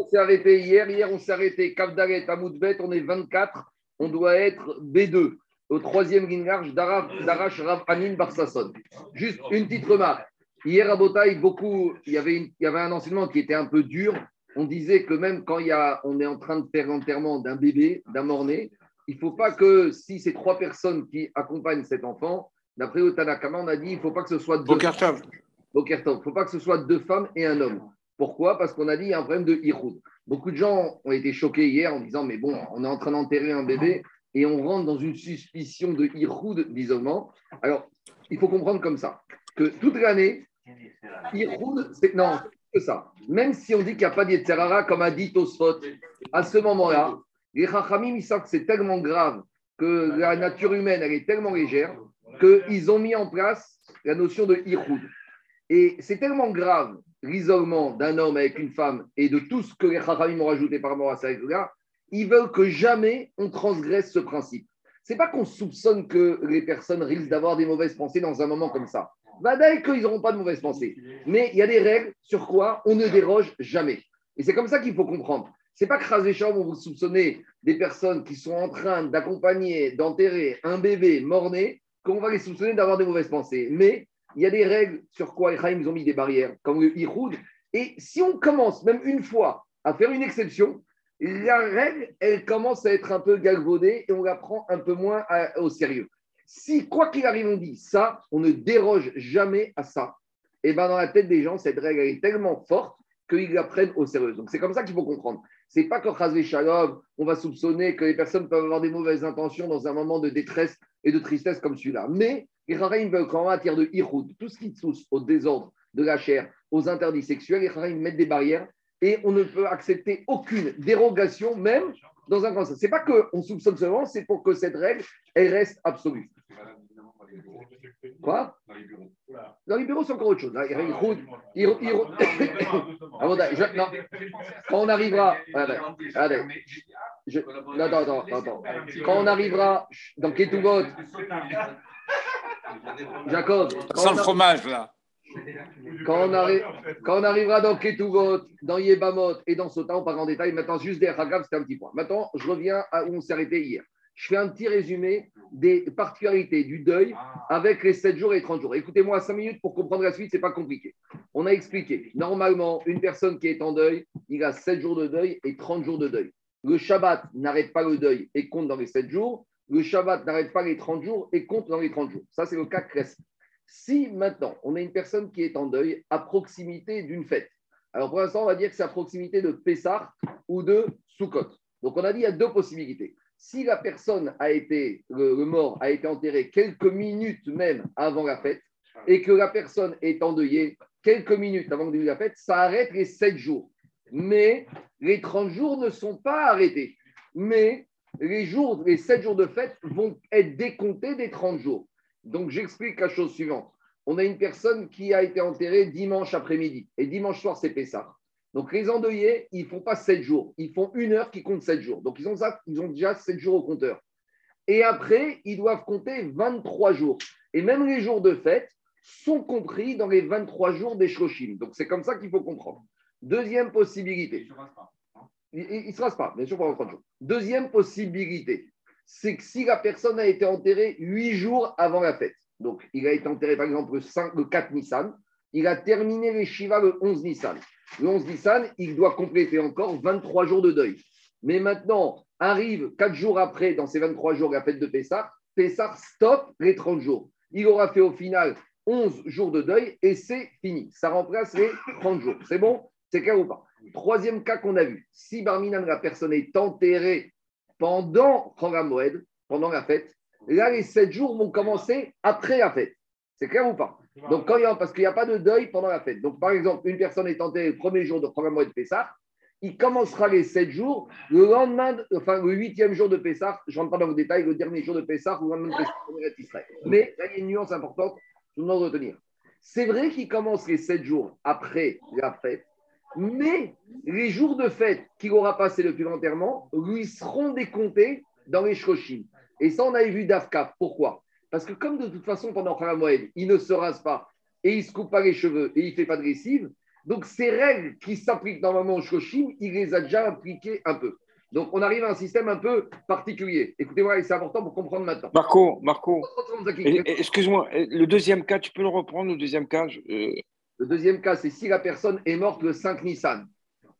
on s'est arrêté hier. Hier, on s'est arrêté Kavdaret, Amoudbet, on est 24. On doit être B2, au troisième large d'Arash Rav Anin Barsasson. Juste une petite remarque. Hier à Botaï, beaucoup, il y, avait il y avait un enseignement qui était un peu dur. On disait que même quand il y a, on est en train de faire l'enterrement d'un bébé, d'un mort-né, il ne faut pas que si c'est trois personnes qui accompagnent cet enfant, d'après Otanakama, on a dit il ne faut pas que ce soit deux. Il ne faut pas que ce soit deux femmes et un homme. Pourquoi? Parce qu'on a dit qu'il y a un problème de Ihoud. Beaucoup de gens ont été choqués hier en disant Mais bon, on est en train d'enterrer un bébé et on rentre dans une suspicion de Ihoud d'isolement. Alors, il faut comprendre comme ça que toute l'année, Ihoud, c'est. Non, c'est ça. Même si on dit qu'il n'y a pas d'Yetzerara, comme a dit Tosfot, à ce moment-là, les Chachamim, ils savent que c'est tellement grave, que la nature humaine, elle est tellement légère, qu'ils ont mis en place la notion de Ihoud. Et c'est tellement grave l'isolement d'un homme avec une femme et de tout ce que les Chachamim ont rajouté par rapport à ça, ils veulent que jamais on transgresse ce principe. C'est pas qu'on soupçonne que les personnes risquent d'avoir des mauvaises pensées dans un moment comme ça. Vadaï qu'ils n'auront pas de mauvaises pensées. Mais il y a des règles sur quoi on ne déroge jamais. Et c'est comme ça qu'il faut comprendre. C'est pas que Razécham, vous soupçonner des personnes qui sont en train d'accompagner, d'enterrer un bébé mort-né, qu'on va les soupçonner d'avoir des mauvaises pensées. Mais il y a des règles sur quoi ils ont mis des barrières, comme le Ihoud. Et si on commence même une fois à faire une exception, la règle, elle commence à être un peu galvaudée et on la prend un peu moins au sérieux. Si, quoi qu'il arrive, on dit ça, on ne déroge jamais à ça. Et bien dans la tête des gens, cette règle est tellement forte qu'ils la prennent au sérieux. Donc c'est comme ça qu'il faut comprendre. C'est pas que Chazé Shalom, on va soupçonner que les personnes peuvent avoir des mauvaises intentions dans un moment de détresse et de tristesse comme celui-là. Mais les Chachamim veulent qu'en matière de Ihoud, tout ce qui touche au désordre de la chair, aux interdits sexuels, les Chachamim mettent des barrières et on ne peut accepter aucune dérogation, même dans un cas. Ce n'est pas qu'on soupçonne seulement, c'est pour que cette règle, elle reste absolue. Quoi? Dans les bureaux, c'est encore autre chose. Quand on arrivera. Quand on arrivera dans Ketubot, Jacob. Sans le fromage, là. Quand on, quand on, arrivera dans Ketuvot, dans Yebamot et dans Sota, on parle en détail. Maintenant, juste des Hagab, c'était un petit point. Maintenant, je reviens à où on s'est arrêté hier. Je fais un petit résumé des particularités du deuil avec les 7 jours et 30 jours. Écoutez-moi 5 minutes pour comprendre la suite, ce n'est pas compliqué. On a expliqué. Normalement, une personne qui est en deuil, il a 7 jours de deuil et 30 jours de deuil. Le Shabbat n'arrête pas le deuil et compte dans les 7 jours le Shabbat n'arrête pas les 30 jours et compte dans les 30 jours. Ça, c'est le cas classique. Si maintenant, on a une personne qui est en deuil à proximité d'une fête, alors pour l'instant, on va dire que c'est à proximité de Pessah ou de Sukkot. Donc, on a dit qu'il y a deux possibilités. Si la personne a été, le, mort a été enterré quelques minutes même avant la fête, et que la personne est endeuillée quelques minutes avant le début de la fête, ça arrête les 7 jours. Mais les 30 jours ne sont pas arrêtés. Mais les jours, les 7 jours de fête vont être décomptés des 30 jours. Donc, j'explique la chose suivante. On a une personne qui a été enterrée dimanche après-midi. Et dimanche soir, c'est Pessah. Donc, les endeuillés, ils ne font pas 7 jours. Ils font une heure qui compte 7 jours. Donc, ils ont, ça, ils ont déjà 7 jours au compteur. Et après, ils doivent compter 23 jours. Et même les jours de fête sont compris dans les 23 jours des Shloshim. Donc, c'est comme ça qu'il faut comprendre. Deuxième possibilité. Il ne se rase pas, bien sûr, pendant 30 jours. Deuxième possibilité, c'est que si la personne a été enterrée 8 jours avant la fête, donc il a été enterré par exemple le, 5, le 4 Nissan, il a terminé les Shiva le 11 Nissan. Le 11 Nissan, il doit compléter encore 23 jours de deuil. Mais maintenant, arrive 4 jours après, dans ces 23 jours, la fête de Pessah, Pessah stop les 30 jours. Il aura fait au final 11 jours de deuil et c'est fini. Ça remplace les 30 jours. C'est bon? C'est clair ou pas? Troisième cas qu'on a vu, si Barminan, la personne est enterrée pendant Moed, pendant la fête, là, les sept jours vont commencer après la fête. C'est clair ou pas? Donc, parce qu'il n'y a pas de deuil pendant la fête. Donc, par exemple, une personne est enterrée le premier jour de Moed Pessah, il commencera les sept jours. Le lendemain, enfin, le huitième jour de Pessah, je ne rentre pas dans le détail, le dernier jour de Pessah, le lendemain de Pessah, Mais il y a une nuance importante, je vous demande de retenir. C'est vrai qu'il commence les sept jours après la fête, mais les jours de fête qu'il aura passé depuis l'enterrement lui seront décomptés dans les Shroshim. Et ça, on avait vu d'Afka. Pourquoi? Parce que comme de toute façon, pendant Moed, il ne se rase pas et il ne se coupe pas les cheveux et il ne fait pas de lessive, Donc, ces règles qui s'appliquent normalement au Shoshim, il les a déjà appliquées un peu. Donc, on arrive à un système un peu particulier. Écoutez-moi, c'est important pour comprendre maintenant. Marco, Marco, excuse-moi, le deuxième cas, tu peux le reprendre, le deuxième cas euh, Le deuxième cas, c'est si la personne est morte le 5 Nissan.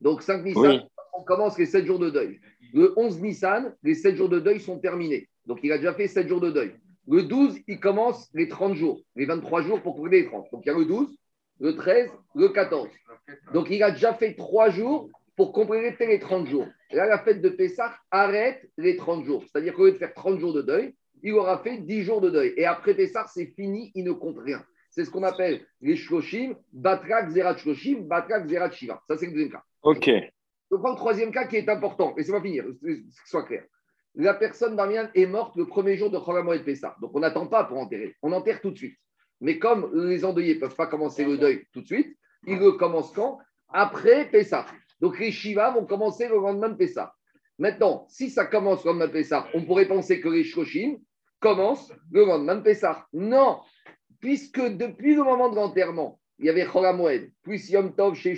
Donc, 5 Nissan, on commence les 7 jours de deuil. Le 11 Nissan, les 7 jours de deuil sont terminés. Donc, il a déjà fait 7 jours de deuil. Le 12, il commence les 30 jours, les 23 jours pour compléter les 30. Donc, il y a le 12, le 13, le 14. Donc, il a déjà fait 3 jours pour compléter les 30 jours. là, la fête de Pessah arrête les 30 jours. C'est-à-dire qu'au lieu de faire 30 jours de deuil, il aura fait 10 jours de deuil. Et après Pessah, c'est fini, il ne compte rien. C'est ce qu'on appelle les shloshim, batrak, zerat shloshim, batrak, zerat shiva. Ça, c'est le deuxième cas. OK. Je prends le troisième cas qui est important. Et c'est pas finir, que ce soit clair. La personne, Damian, est morte le premier jour de Cholam et Pessah. Donc, on n'attend pas pour enterrer. On enterre tout de suite. Mais comme les endeuillés ne peuvent pas commencer le deuil tout de suite, ils le commencent quand? Après Pessah. Donc les Shiva vont commencer le lendemain de Pessah. Maintenant, si ça commence le lendemain de Pessah, on pourrait penser que les Shoshim commencent le lendemain de Pessah. Non, puisque depuis le moment de l'enterrement, il y avait Choramoed, puis Yom Tov, chez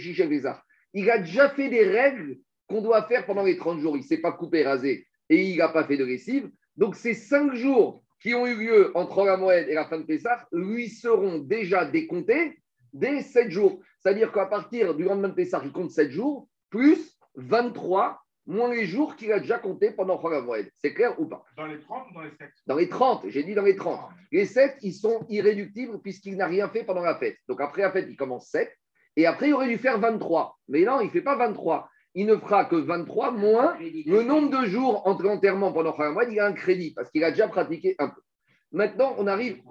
Il a déjà fait des règles qu'on doit faire pendant les 30 jours. Il ne s'est pas coupé, rasé et il n'a pas fait de lessive. Donc ces 5 jours qui ont eu lieu entre Choramoed et la fin de Pessah lui seront déjà décomptés dès 7 jours. C'est-à-dire qu'à partir du lendemain de Pessah, il compte 7 jours, plus 23, moins les jours qu'il a déjà compté pendant Moed. C'est clair ou pas? Dans les 30 ou dans les 7 Dans les 30, j'ai dit dans les 30. Les 7, ils sont irréductibles puisqu'il n'a rien fait pendant la fête. Donc après la fête, il commence 7. Et après, il aurait dû faire 23. Mais non, il ne fait pas 23. Il ne fera que 23 moins le nombre de jours entre l'enterrement pendant Moed. Il a un crédit parce qu'il a déjà pratiqué un peu. Maintenant, on arrive.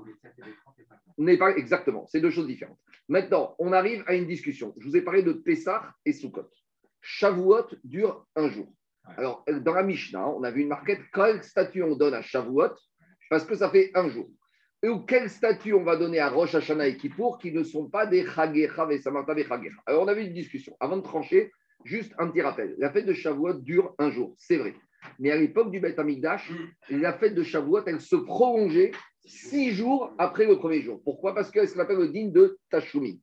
n'est pas exactement, c'est deux choses différentes. Maintenant, on arrive à une discussion. Je vous ai parlé de Pessah et Sukkot. Shavuot dure un jour. Alors, dans la Mishnah, on a vu une marquette. Quel statut on donne à Shavuot Parce que ça fait un jour. Et quel statut on va donner à Rosh Hashanah et Kippour qui ne sont pas des Chagecha et Samantha Alors, on a vu une discussion. Avant de trancher, juste un petit rappel. La fête de Shavuot dure un jour, c'est vrai. Mais à l'époque du Beth Amikdash, la fête de Shavuot, elle se prolongeait six jours après le premier jour. Pourquoi? Parce qu'elle ce le digne de Tashumi.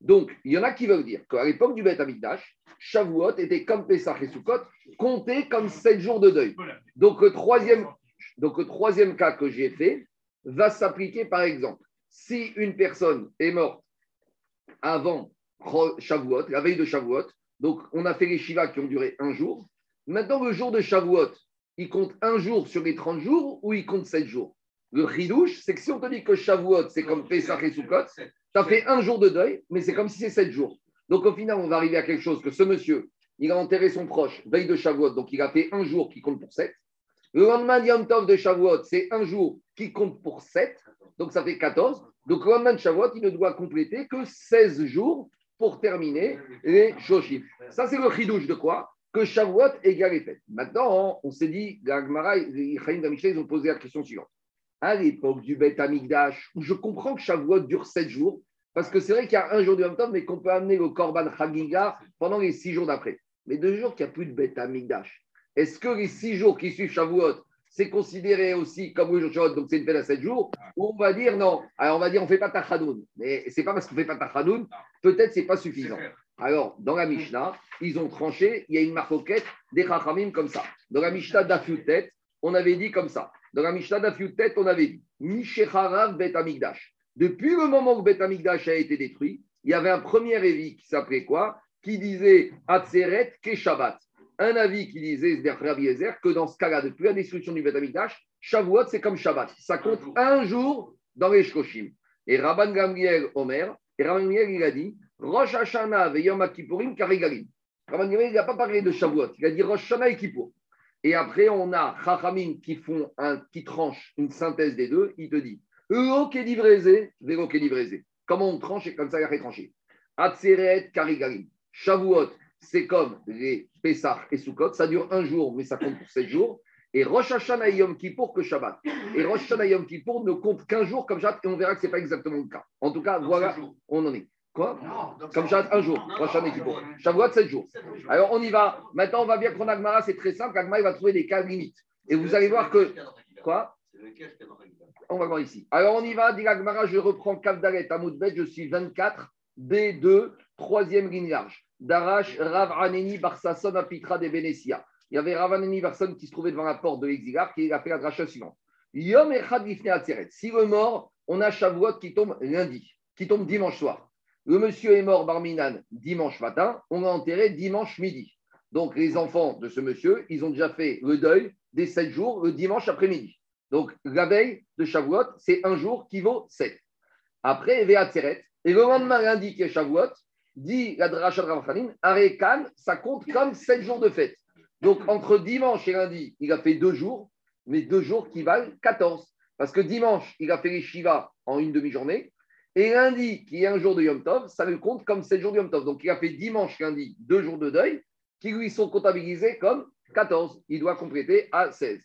Donc, il y en a qui veulent dire qu'à l'époque du Beth Amikdash, Shavuot était comme Pesach et Sukkot, compté comme sept jours de deuil. Donc, le troisième, cas que j'ai fait va s'appliquer, par exemple, si une personne est morte avant Shavuot, la veille de Shavuot, donc on a fait les Shivas qui ont duré un jour. Maintenant, le jour de Shavuot, il compte un jour sur les 30 jours ou il compte sept jours? Le ridouche, c'est que si on te dit que Shavuot, c'est comme Pesach et Sukkot, as fait un jour de deuil, mais c'est comme si c'est sept jours. Donc au final, on va arriver à quelque chose que ce monsieur, il a enterré son proche veille de Shavuot, donc il a fait un jour qui compte pour sept. Le lendemain Yom Tov de Shavuot, c'est un jour qui compte pour sept, donc ça fait 14. Donc le lendemain de Shavuot, il ne doit compléter que 16 jours pour terminer les Shoshim. Ça, c'est le ridouche de quoi? Que Shavuot égale les fêtes. Maintenant, on s'est dit, Gagmara, les ils ont posé la question suivante à l'époque du Beth Amigdash, où je comprends que Shavuot dure sept jours, parce que c'est vrai qu'il y a un jour de même temps, mais qu'on peut amener le Korban Chagiga pendant les six jours d'après. Mais deux jours qu'il n'y a plus de Beth Amigdash, est-ce que les six jours qui suivent Shavuot, c'est considéré aussi comme le jour de Shavuot, donc c'est une fête à sept jours, ou on va dire non, alors on va dire on ne fait pas Tachadoun. Mais c'est pas parce qu'on ne fait pas Tachadoun, peut-être c'est pas suffisant. Alors, dans la Mishnah, ils ont tranché, il y a une marcoquette des Chachamim comme ça. Dans la Mishnah d'Afiutet, on avait dit comme ça. Dans la Mishnah d'Afiutet, on avait dit Mishecharav Bet Amigdash. Depuis le moment où Bet Amigdash a été détruit, il y avait un premier avis qui s'appelait quoi? Qui disait Atzeret Keshabat. Un avis qui disait que dans ce cas-là, depuis la destruction du Bet Amigdash, Shavuot, c'est comme Shabbat. Ça compte un jour dans les Shkoshim. Et Rabban Gamliel Omer, et Rabban Gamliel, il a dit Rosh Hashanah ve Yom Kippourim Karigalim. Rabban Gamliel, il n'a pas parlé de Shavuot, il a dit Rosh Hashanah et Kippour. Et après, on a Chachamim qui font un, qui tranche une synthèse des deux. Il te dit. Comment on tranche et comme ça, il a tranché. Atseret Karigarim. Shavuot, c'est comme les Pessah et Sukkot. Ça dure un jour, mais ça compte pour sept jours. Et Rosh Hashanah Yom Kippour que Shabbat. Et Rosh Hashanah Yom Kippour ne compte qu'un jour comme Shabbat et on verra que ce n'est pas exactement le cas. En tout cas, voilà, on en est. Quoi Comme un jour. Prochain équipe. Shavuot, sept jours. Alors, on y va. Maintenant, on va bien prendre Agmara, c'est très simple. Agmara, il va trouver des cas limites. Et vous allez voir que. Quoi On va voir ici. Alors, on y va. Dit Agmara, je reprends Kavdalet, Amoudbet, je suis 24, B2, Troisième ligne large. Darash Rav Aneni Barsason Apitra de Benesia. Il y avait Rav Aneni Barsason qui se trouvait devant la porte de l'exilar qui a fait la dracha suivante. Yom Echad Si le mort, on a Shavuot qui tombe lundi, qui tombe dimanche soir. Le monsieur est mort Barminan dimanche matin, on l'a enterré dimanche midi. Donc les enfants de ce monsieur, ils ont déjà fait le deuil des sept jours le dimanche après-midi. Donc la veille de Shavuot, c'est un jour qui vaut sept. Après, Veatzeret, et le lendemain lundi qui est Shavuot, dit la Dracha de Arekan, ça compte comme sept jours de fête. Donc entre dimanche et lundi, il a fait deux jours, mais deux jours qui valent 14. Parce que dimanche, il a fait les Shiva en une demi-journée, et lundi, qui est un jour de Yom Tov, ça lui compte comme sept jours de Yom Tov. Donc il a fait dimanche, lundi, deux jours de deuil, qui lui sont comptabilisés comme 14. Il doit compléter à 16.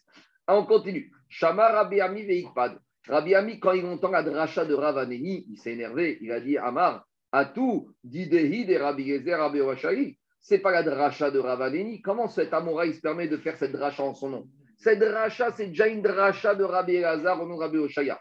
Ah, on continue. Shama Rabbi Ami Veikpad. Rabbi Ami, quand il entend la dracha de Ravaneni, il s'est énervé. Il a dit Amar, à tout, Didehi de Rabbi Gezer, Rabbi Ce C'est pas la dracha de Ravaneni. Comment cet Amoraï se permet de faire cette dracha en son nom? Cette dracha, c'est déjà une dracha de Rabbi Elazar au nom de Rabbi Oshaya.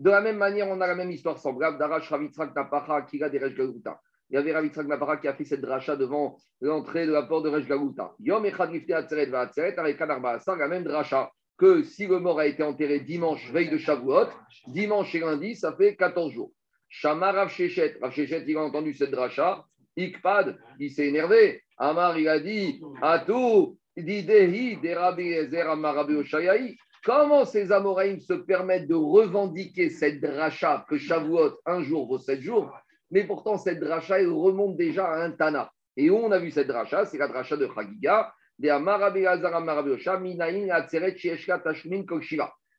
De la même manière, on a la même histoire semblable d'Arash Ravitzrak Napacha, Kira de Galuta il y avait Ravitzrak Napara qui a fait cette dracha devant l'entrée de la porte de Rej Galuta. Yom Echad Lifte Atzeret va Atzeret avec la même dracha que si le mort a été enterré dimanche, veille de Shavuot, dimanche et lundi, ça fait 14 jours. Shama Rav Shechet, Rav Shechet, il a entendu cette dracha. Ikpad, il s'est énervé. Amar, il a dit Atou, Didehi, Derabi Ezer, Amarabi Oshayahi. Comment ces Amoraïm se permettent de revendiquer cette dracha que Shavuot, un jour vaut sept jours mais pourtant cette dracha, elle remonte déjà à un Tana. Et où on a vu cette dracha? C'est la dracha de Chagiga, de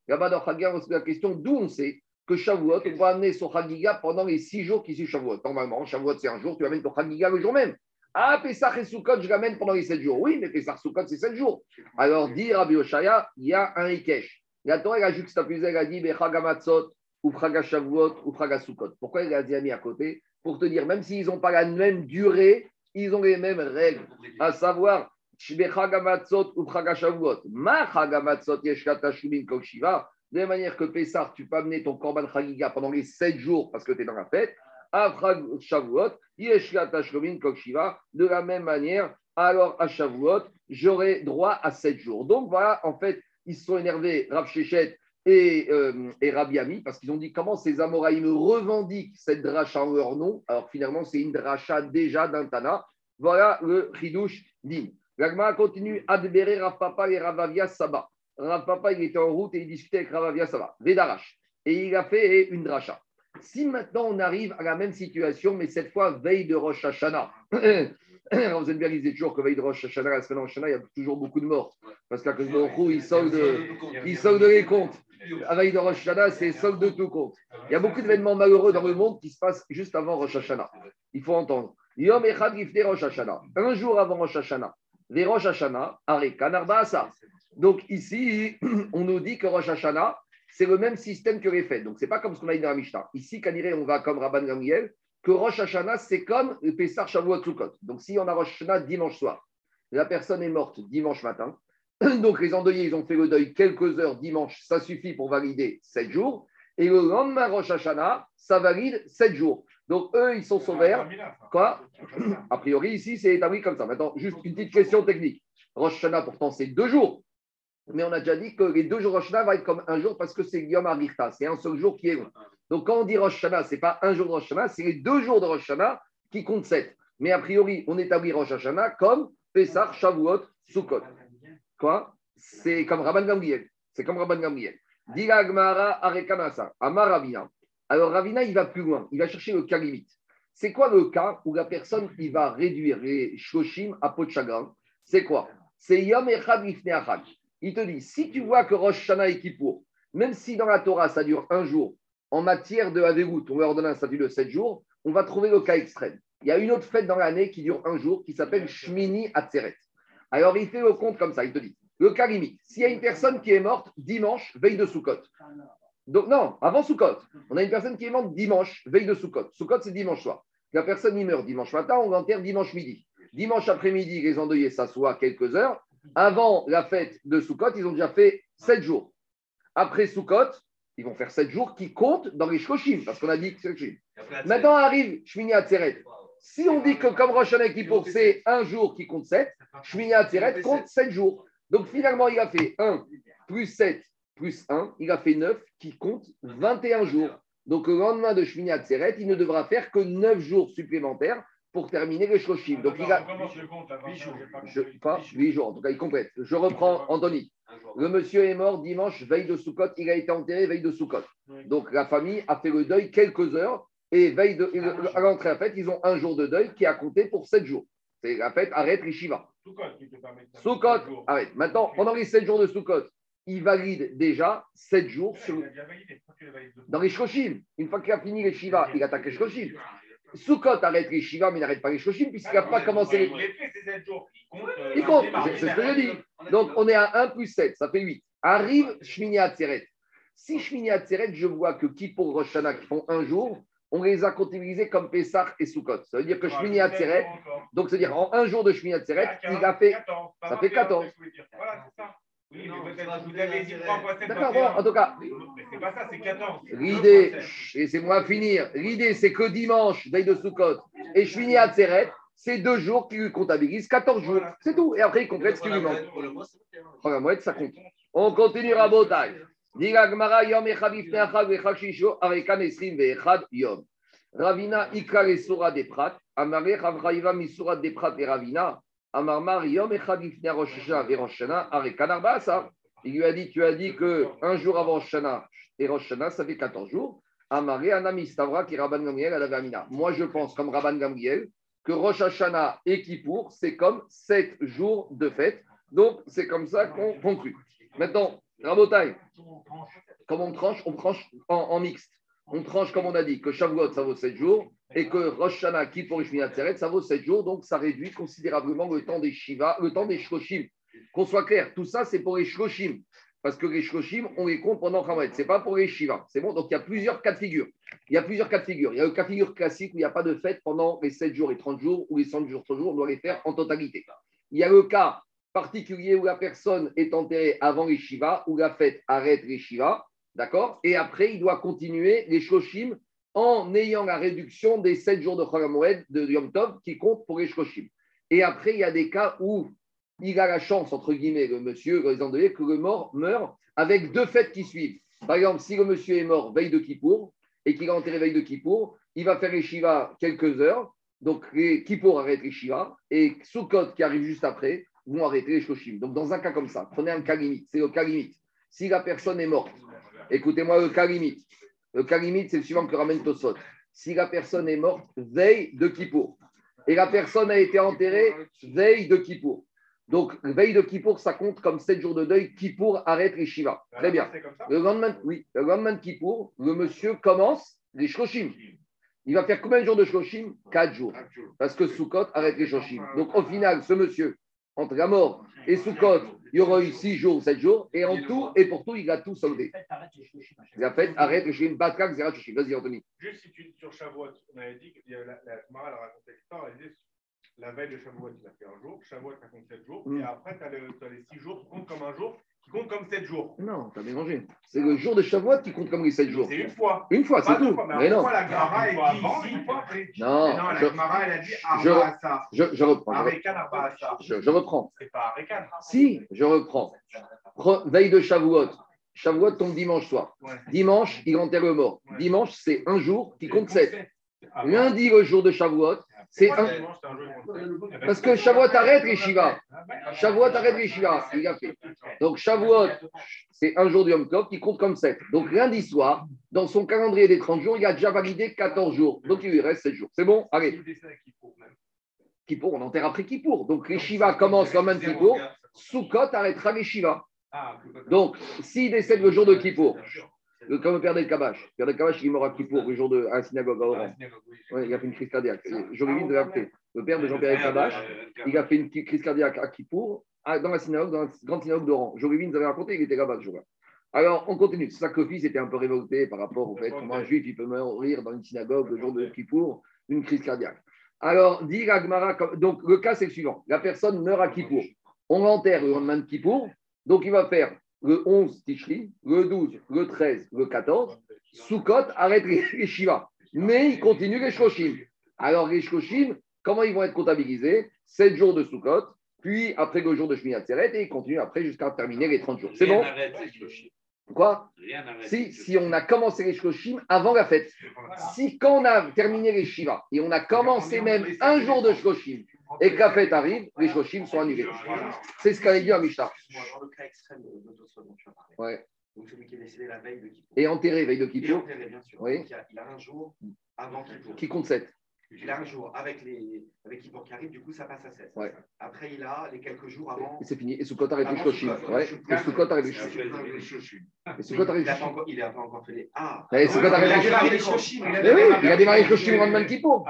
Là-bas, dans Chagiga, on se pose la question d'où on sait que Shavuot, on va amener son Chagiga pendant les six jours qui suivent Shavuot? Normalement, Shavuot, c'est un jour, tu amènes ton Chagiga le jour même. Ah, Pessah et Sukkot, je l'amène pendant les sept jours. Oui, mais Pessah Sukkot, c'est sept jours. Alors, dit Rabbi Oshaya, il y a un Ikesh. La Torah, elle a juxtaposé, elle a dit, Bechagamatzot, ou Fraga Shavuot ou Sukkot. Pourquoi il a dit mis à côté Pour te dire, même s'ils n'ont pas la même durée, ils ont les mêmes règles. À savoir, ou Fraga Shavuot. Ma Chagamatzot Yeshkata Shumin Kokshiva. De la manière que Pessar, tu peux amener ton Korban Chagiga pendant les 7 jours parce que tu es dans la fête. À Shavuot, Yeshkata Shumin Kokshiva. De la même manière, alors à Shavuot, j'aurai droit à 7 jours. Donc voilà, en fait, ils sont énervés, Rav Shechet et, euh, et Rabbi Ami, parce qu'ils ont dit comment ces Amoraïm revendiquent cette dracha en leur nom? Alors finalement, c'est une dracha déjà d'un Tana. Voilà le Chidouche Dim. L'Agma continue Adbere Rav Papa et Ravavia Saba. Rav Papa, il était en route et il discutait avec Ravavia Saba, Vedarash. Et il a fait une dracha. Si maintenant on arrive à la même situation, mais cette fois veille de Rosh Hashanah, vous êtes bien, disait toujours que veille de Rosh Hashanah, la semaine Hashanah, il y a toujours beaucoup de morts. Parce qu'à il solde, il solde les comptes. Avec de Rosh Hashanah, c'est solde de tout compte. Il y a beaucoup d'événements malheureux dans le monde qui se passent juste avant Rosh Hashanah. Il faut entendre. Yom Echad Rosh Hashanah. Un jour avant Rosh Hashanah. Les Rosh Hashanah, Donc ici, on nous dit que Rosh Hashanah, c'est le même système que les fêtes. Donc c'est pas comme ce qu'on a dit dans la Mishnah. Ici, Kanire, on va comme Rabban Gamriel, que Rosh Hashanah, c'est comme le Pessar Shavuot Sukkot. Donc si on a Rosh Hashanah dimanche soir, la personne est morte dimanche matin, Donc les endeuillés, ils ont fait le deuil quelques heures dimanche, ça suffit pour valider 7 jours. Et le lendemain, Rosh Hashanah, ça valide 7 jours. Donc eux, ils sont sauvés. Quoi A priori, ici, c'est établi comme ça. Maintenant, juste une petite question technique. Rosh Hashanah, pourtant, c'est deux jours. Mais on a déjà dit que les deux jours Rosh Hashanah vont être comme un jour parce que c'est Yom Arishta. C'est un seul jour qui est long. Donc quand on dit Rosh Hashanah, ce n'est pas un jour de Rosh Hashanah, c'est les deux jours de Rosh Hashanah qui comptent 7. Mais a priori, on établit Rosh Hashanah comme Pessah, Shavuot, Sukkot. Quoi? C'est comme Rabban Gamliel. C'est comme Rabban Gamliel. Diga Gmara Arekanasa. Amar Ravina. Alors Ravina, il va plus loin. Il va chercher le cas limite. C'est quoi le cas où la personne il va réduire les shoshim à peau de chagrin? C'est quoi? C'est Yom Echad Achad. Il te dit si tu vois que Rosh Hashanah et Kippour, même si dans la Torah ça dure un jour, en matière de Avegout, on leur donne un statut de sept jours, on va trouver le cas extrême. Il y a une autre fête dans l'année qui dure un jour qui s'appelle Shmini Atzeret. Alors, il fait le compte comme ça. Il te dit le cas limite, s'il y a une personne qui est morte dimanche, veille de Soukot. Donc, non, avant Soukot. On a une personne qui est morte dimanche, veille de Soukot. Soukot, c'est dimanche soir. La personne y meurt dimanche matin, on l'enterre dimanche midi. Dimanche après-midi, les endeuillés s'assoient quelques heures. Avant la fête de Soukot, ils ont déjà fait sept jours. Après Soukot, ils vont faire sept jours qui comptent dans les Shoshim, parce qu'on a dit que c'est Maintenant arrive Shmini Atzeret. Si on dit que comme Rosh Hashanah c'est un jour qui compte 7, Shmini Atzeret compte 7 jours. Donc finalement, il a fait 1 plus 7 plus 1, il a fait 9 qui compte 21 jours. Donc le lendemain de Shmini Atzeret, il ne devra faire que 9 jours supplémentaires pour terminer les Shoshim. Donc, il a. Comment je compte 8 jours. Je, pas 8 jours, en tout cas, il complète. Je reprends Anthony. Le monsieur est mort dimanche, veille de Soukot. Il a été enterré veille de Soukot. Donc, la famille a fait le deuil quelques heures. Et veille de, ah, à l'entrée à fête, ils ont un jour de deuil qui a compté pour 7 jours. C'est la fête arrête Rishiva. Soukot, arrête. Maintenant, pendant les 7 jours de Soukot, il valide déjà 7 jours sur... dans les Shoshim. Une fois qu'il a fini les Shiva, il attaque les Shoshim. Soukot arrête les Shiva, mais il n'arrête pas les Shoshim, puisqu'il n'a pas commencé les. Il compte, c'est ce que je dis. Donc, on est à 1 plus 7, ça fait 8. Arrive Shmini Atzeret. Si Shmini Atzeret, je vois que qui pour Rosh qui font un jour, on les a comptabilisés comme Pessah et Soukot. Ça veut dire que Shmini Atzeret, donc c'est-à-dire en un jour de Shmini Atzeret, il a fait. Ça fait 14. Voilà, c'est ça. Oui, mais vous avez dit 3 fois 7 D'accord, bon, en tout cas. c'est pas ça, c'est 14. L'idée, laissez-moi finir. L'idée, c'est que dimanche, veille de Soukot, et je finis à Tseret, c'est deux jours qui lui comptabilisent 14 jours. C'est tout. Et après, il complète ce qui lui manque. Pour la moitié, ça compte. On Botaï. Esrim vechad yom. Ravina ikra les surat des prat. Amare chavraïva misurat des prat et Ravina. Amarmar Yom Il lui a dit, tu as dit que un jour avant Rosh et Rosh ça fait 14 jours. Amaré qui Rabban Gamriel. Moi, je pense, comme Rabban Gamriel, que Rosh Hashanah et Kippour, c'est comme 7 jours de fête. Donc, c'est comme ça qu'on conclut. Maintenant, Rabotai, comme on tranche, on tranche en, en mixte. On tranche, comme on a dit, que Shavuot, ça vaut 7 jours et que Rosh Hashanah, qui pour Tseret, ça vaut 7 jours, donc ça réduit considérablement le temps des Shiva, le temps des Shloshim. Qu'on soit clair, tout ça, c'est pour les Shloshim. Parce que les Shloshim, on les compte pendant Khamet. Ce n'est pas pour les Shiva. C'est bon Donc il y a plusieurs cas de figure. Il y a plusieurs cas de figure. Il y a le cas de figure classique où il n'y a pas de fête pendant les 7 jours et 30 jours, ou les 100 jours, 30 jours, on doit les faire en totalité. Il y a le cas particulier où la personne est enterrée avant les Shiva, où la fête arrête les Shiva. D'accord? Et après, il doit continuer les Shloshim en ayant la réduction des 7 jours de Cholamoed de Yom Tov qui comptent pour les Shloshim. Et après, il y a des cas où il a la chance, entre guillemets, le monsieur, le endeuillé, que le mort meurt avec deux fêtes qui suivent. Par exemple, si le monsieur est mort veille de Kippour et qu'il a enterré veille de Kippour, il va faire les Shiva quelques heures. Donc, les Kippour arrêtent les Shiva et Sukkot, qui arrive juste après, vont arrêter les Shloshim. Donc, dans un cas comme ça, prenez un cas limite. C'est le cas limite. Si la personne est morte, écoutez-moi le cas limite. Le cas limite, c'est le suivant que ramène Tosot. Si la personne est morte, veille de Kippour. Et la personne a été enterrée, veille de Kippour. Donc, veille de Kippour, ça compte comme 7 jours de deuil. Kippour arrête les Shiva. Très bien. Le lendemain, oui, le lendemain de Kippour, le monsieur commence les Shloshim. Il va faire combien de jours de Shloshim? 4 jours. Parce que Sukkot arrête les Shloshim. Donc, au final, ce monsieur, entre la mort et Sukkot, il y aura eu 6 jours, 7 jours, et en tout, et pour tout, il a tout soldé. Il a fait arrête le Shim, Batkak, Zerat Shim. Vas-y, Anthony. Juste si tu sur Shavuot, on avait dit que la, la Mara a raconté l'histoire, elle disait la veille de Shavuot, il a fait un jour, Shavuot, ça compte 7 jours, mm. et après, tu as, as, les 6 jours qui comptent comme un jour, qui compte comme 7 jours. Non, tu as mélangé. C'est le jour de Shavuot qui compte comme les 7 jours. C'est une fois. Une fois, c'est tout. Fois, mais, mais non. Fois, la Gemara, elle dit ici. Non, non, la Gemara, elle a dit Arbaasa. Je, je, je reprends. Arekan, Arbaasa. Je, je reprends. C'est pas Arekan. Si, je reprends. Veille de Shavuot. Shavuot tombe dimanche soir. Ouais. Dimanche, il enterre le mort. Ouais. Dimanche, c'est un jour qui compte 7. Lundi, le jour de Shavuot, c'est un. Parce que Shavuot arrête les Shiva. Shavuot arrête les Shiva. Il a fait. Donc Shavuot, c'est un jour du Yom Tov qui compte comme 7. Donc lundi soir, dans son calendrier des 30 jours, il a déjà validé 14 jours. Donc il lui reste 7 jours. C'est bon? Allez. Kippour, on enterre après Kippour. Donc les Shiva commencent comme un Kippour. Sukkot arrêtera les Shiva. Donc, s'il décède le jour de Kippour, comme le père del Kabash. Le père del Kabash, il est mort à Kippour, le jour de à la synagogue à Oran. Ouais, il a fait une crise cardiaque. J'aurais vite de l'appeler. Le père de Jean-Pierre del Kabash, il a fait une crise cardiaque à Kippour, dans la synagogue, dans la grande synagogue d'Oran. J'aurais nous avait raconté, il était là-bas ce jour-là. Alors, on continue. C'est ça que le fils était un peu révolté par rapport au fait comment un juif il peut mourir dans une synagogue le jour de Kippour, une crise cardiaque. Alors, dit Agmara, donc le cas c'est le suivant la personne meurt à Kippour. On l'enterre le lendemain de Kippour, donc il va faire le 11 Tishri, le 12, le 13, le 14. Soukot arrête les Shiva. Mais il continue les Shoshim. Alors, les Shloshim, comment ils vont être comptabilisés? 7 jours de Sukkot, puis après le jour de Shmini Atzeret, et ils continuent après jusqu'à terminer les 30 jours. C'est bon? Quoi? Si, si on a commencé les Shloshim avant la fête. Si quand on a terminé les Shiva et on a commencé même un jour de Shloshim et que la fête arrive, les Shloshim sont annulés. C'est ce qu'a dit à Mishnah. Dans le cas extrême dont tu as parlé. Ouais. Donc celui qui est décédé la veille de Kippour. Et enterré veille de Kippour. Et enterré, bien sûr. Oui. Il, a, il a un jour avant Kippour. Qui compte 7. Il a un jour avec les avec qui arrive, du coup ça passe à 16. Ouais. Après il a les quelques jours avant. Et c'est fini. Et Soukot arrive les Shoshim. Ouais. Et Soukot arrive les Shoshim. Et Soukot arrive les Shoshim. Il n'a pas encore fait les A. Et Soukot arrive les Shoshim. Mais oui, il a démarré Shoshim au lendemain de Kippour.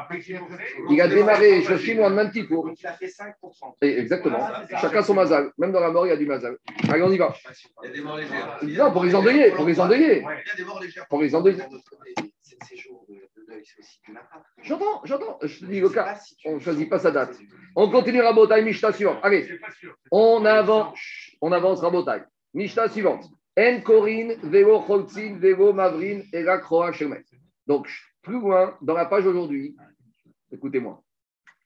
Il a démarré Shoshim au lendemain de Kippour. Il a fait 5%. Exactement. Chacun son mazal. Même dans la mort, il y a du mazal. Allez, on y va. Il y a des morts légères. Non, pour les endeuiller. Pour les endeuiller. Il y a des morts J'entends, j'entends. Je dis le cas. On ne choisit pas sa date. On continue Rabotai, Mishta suivante. Allez, on avance, on avance Rabotai. Mishta suivante. En Korin, Vego Cholzin, Vego Mavrin, Ega Kroa Shemet. Donc, plus loin, dans la page aujourd'hui, écoutez-moi.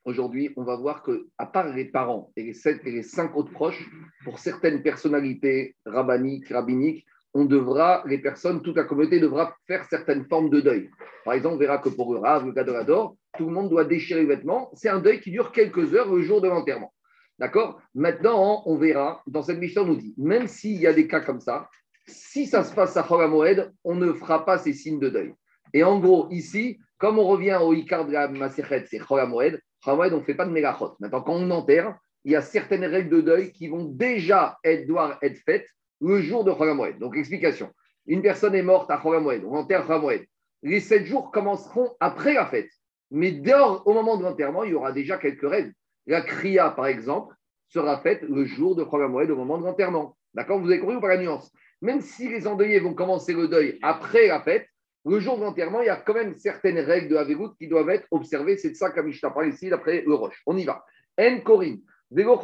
Aujourd'hui, on va voir que, à part les parents et les, sept, et les cinq autres proches, pour certaines personnalités rabbiniques, rabbiniques, on devra, les personnes, toute la communauté devra faire certaines formes de deuil. Par exemple, on verra que pour le Rav, le Gadorador, tout le monde doit déchirer les vêtements. C'est un deuil qui dure quelques heures le jour de l'enterrement. D'accord? Maintenant, on verra, dans cette mission, on nous dit, même s'il y a des cas comme ça, si ça se passe à Moed, on ne fera pas ces signes de deuil. Et en gros, ici, comme on revient au Icar de la Maserhet, c'est Moed, Moed, on ne fait pas de mégachot. Maintenant, quand on enterre, il y a certaines règles de deuil qui vont déjà être, devoir être faites le jour de Cholamoed. Donc, explication. Une personne est morte à Cholamoed, on enterre Cholamoed. Les sept jours commenceront après la fête. Mais dehors, au moment de l'enterrement, il y aura déjà quelques règles. La Kriya, par exemple, sera faite le jour de Cholamoed, au moment de l'enterrement. D'accord? Vous avez compris ou pas la nuance? Même si les endeuillés vont commencer le deuil après la fête, le jour de l'enterrement, il y a quand même certaines règles de Havegout qui doivent être observées. C'est de ça qu'Amishta parle ici, d'après le Roche. On y va. En Korin, Vego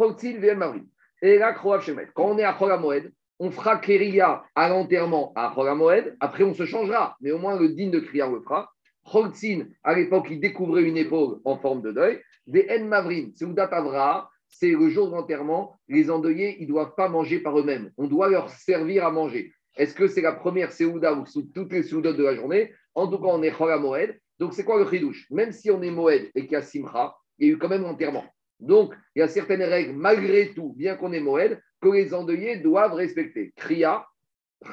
Et la Quand on est à Cholamoed, on fera Keria à l'enterrement à Moed, après on se changera, mais au moins le digne de Kriya le fera. Cholzin, à l'époque, il découvrait une épaule en forme de deuil. Des En Mavrin, c'est le jour de l'enterrement, les endeuillés, ils ne doivent pas manger par eux-mêmes. On doit leur servir à manger. Est-ce que c'est la première Seouda ou toutes les Seoudotes de la journée? En tout cas, on est Moed. Donc, c'est quoi le chidouche Même si on est Moed et qu'il y a Simcha, il y a eu quand même l'enterrement. Donc, il y a certaines règles, malgré tout, bien qu'on est Moed, que les endeuillés doivent respecter. Kriya,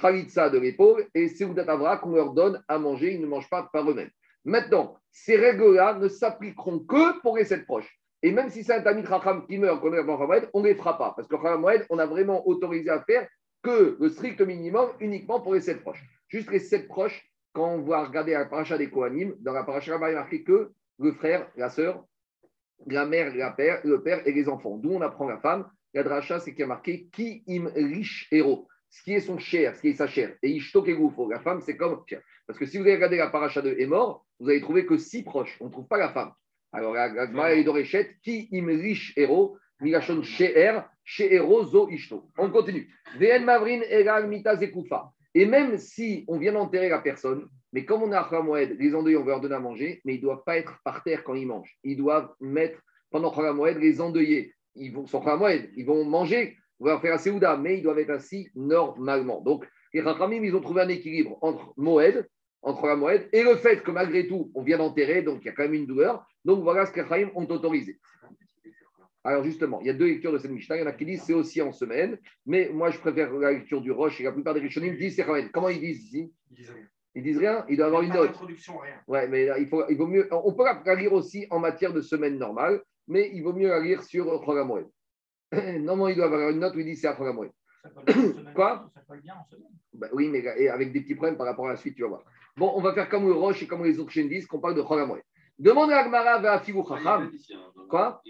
Khalitsa de l'épaule et Seudat Avra qu'on leur donne à manger, ils ne mangent pas par eux-mêmes. Maintenant, ces règles-là ne s'appliqueront que pour les sept proches. Et même si c'est un Tamit Racham qui meurt, qu'on on ne les fera pas. Parce que Moed, on a vraiment autorisé à faire que le strict minimum uniquement pour les sept proches. Juste les sept proches, quand on va regarder la paracha des Kohanim, dans la paracha, il marqué que le frère, la sœur, la mère, la père, le père et les enfants. D'où on apprend la femme. La dracha, c'est qu'il a marqué qui im riche héros. Ce qui est son chair, ce qui est sa chair. Et ishto kegoufo. La femme, c'est comme. Parce que si vous avez regardé la paracha de mort, vous allez trouver que six proches. On ne trouve pas la femme. Alors, la Gemara est d'Orechet, qui im riche héros, milachon she'er, she'ero zo ishto. On continue. Vn mavrin egal mita zekufa. Et même si on vient d'enterrer la personne, mais comme on a Moed, les endeuillés, on veut leur donner à manger, mais ils ne doivent pas être par terre quand ils mangent. Ils doivent mettre, pendant Moed, les endeuillés, ils vont, Moed, ils vont manger, on va faire un Seouda, mais ils doivent être assis normalement. Donc, les Rachamim, ils ont trouvé un équilibre entre Moed, entre Moed, et le fait que malgré tout, on vient d'enterrer, donc il y a quand même une douleur. Donc voilà ce que les Rachamim ont autorisé. Alors justement, il y a deux lectures de cette Mishnah. Il y en a qui disent c'est aussi en semaine, mais moi je préfère la lecture du Roche et la plupart des Rishonim disent c'est Comment ils disent ici? Ils disent rien, il doit avoir une note. Rien. Ouais, mais il, faut, il vaut mieux. On peut la lire aussi en matière de semaine normale, mais il vaut mieux la lire sur Chogamoed. Normalement, il doit avoir une note où il dit c'est à Chogamoed. Quoi? Ça bien en semaine. Bah, oui, mais avec des petits problèmes par rapport à la suite, tu vas voir. Bon, on va faire comme le Roche et comme les autres chaînes disent qu'on parle de Chogamoed. Demande à Agmara vers Figou Chacham. Quoi?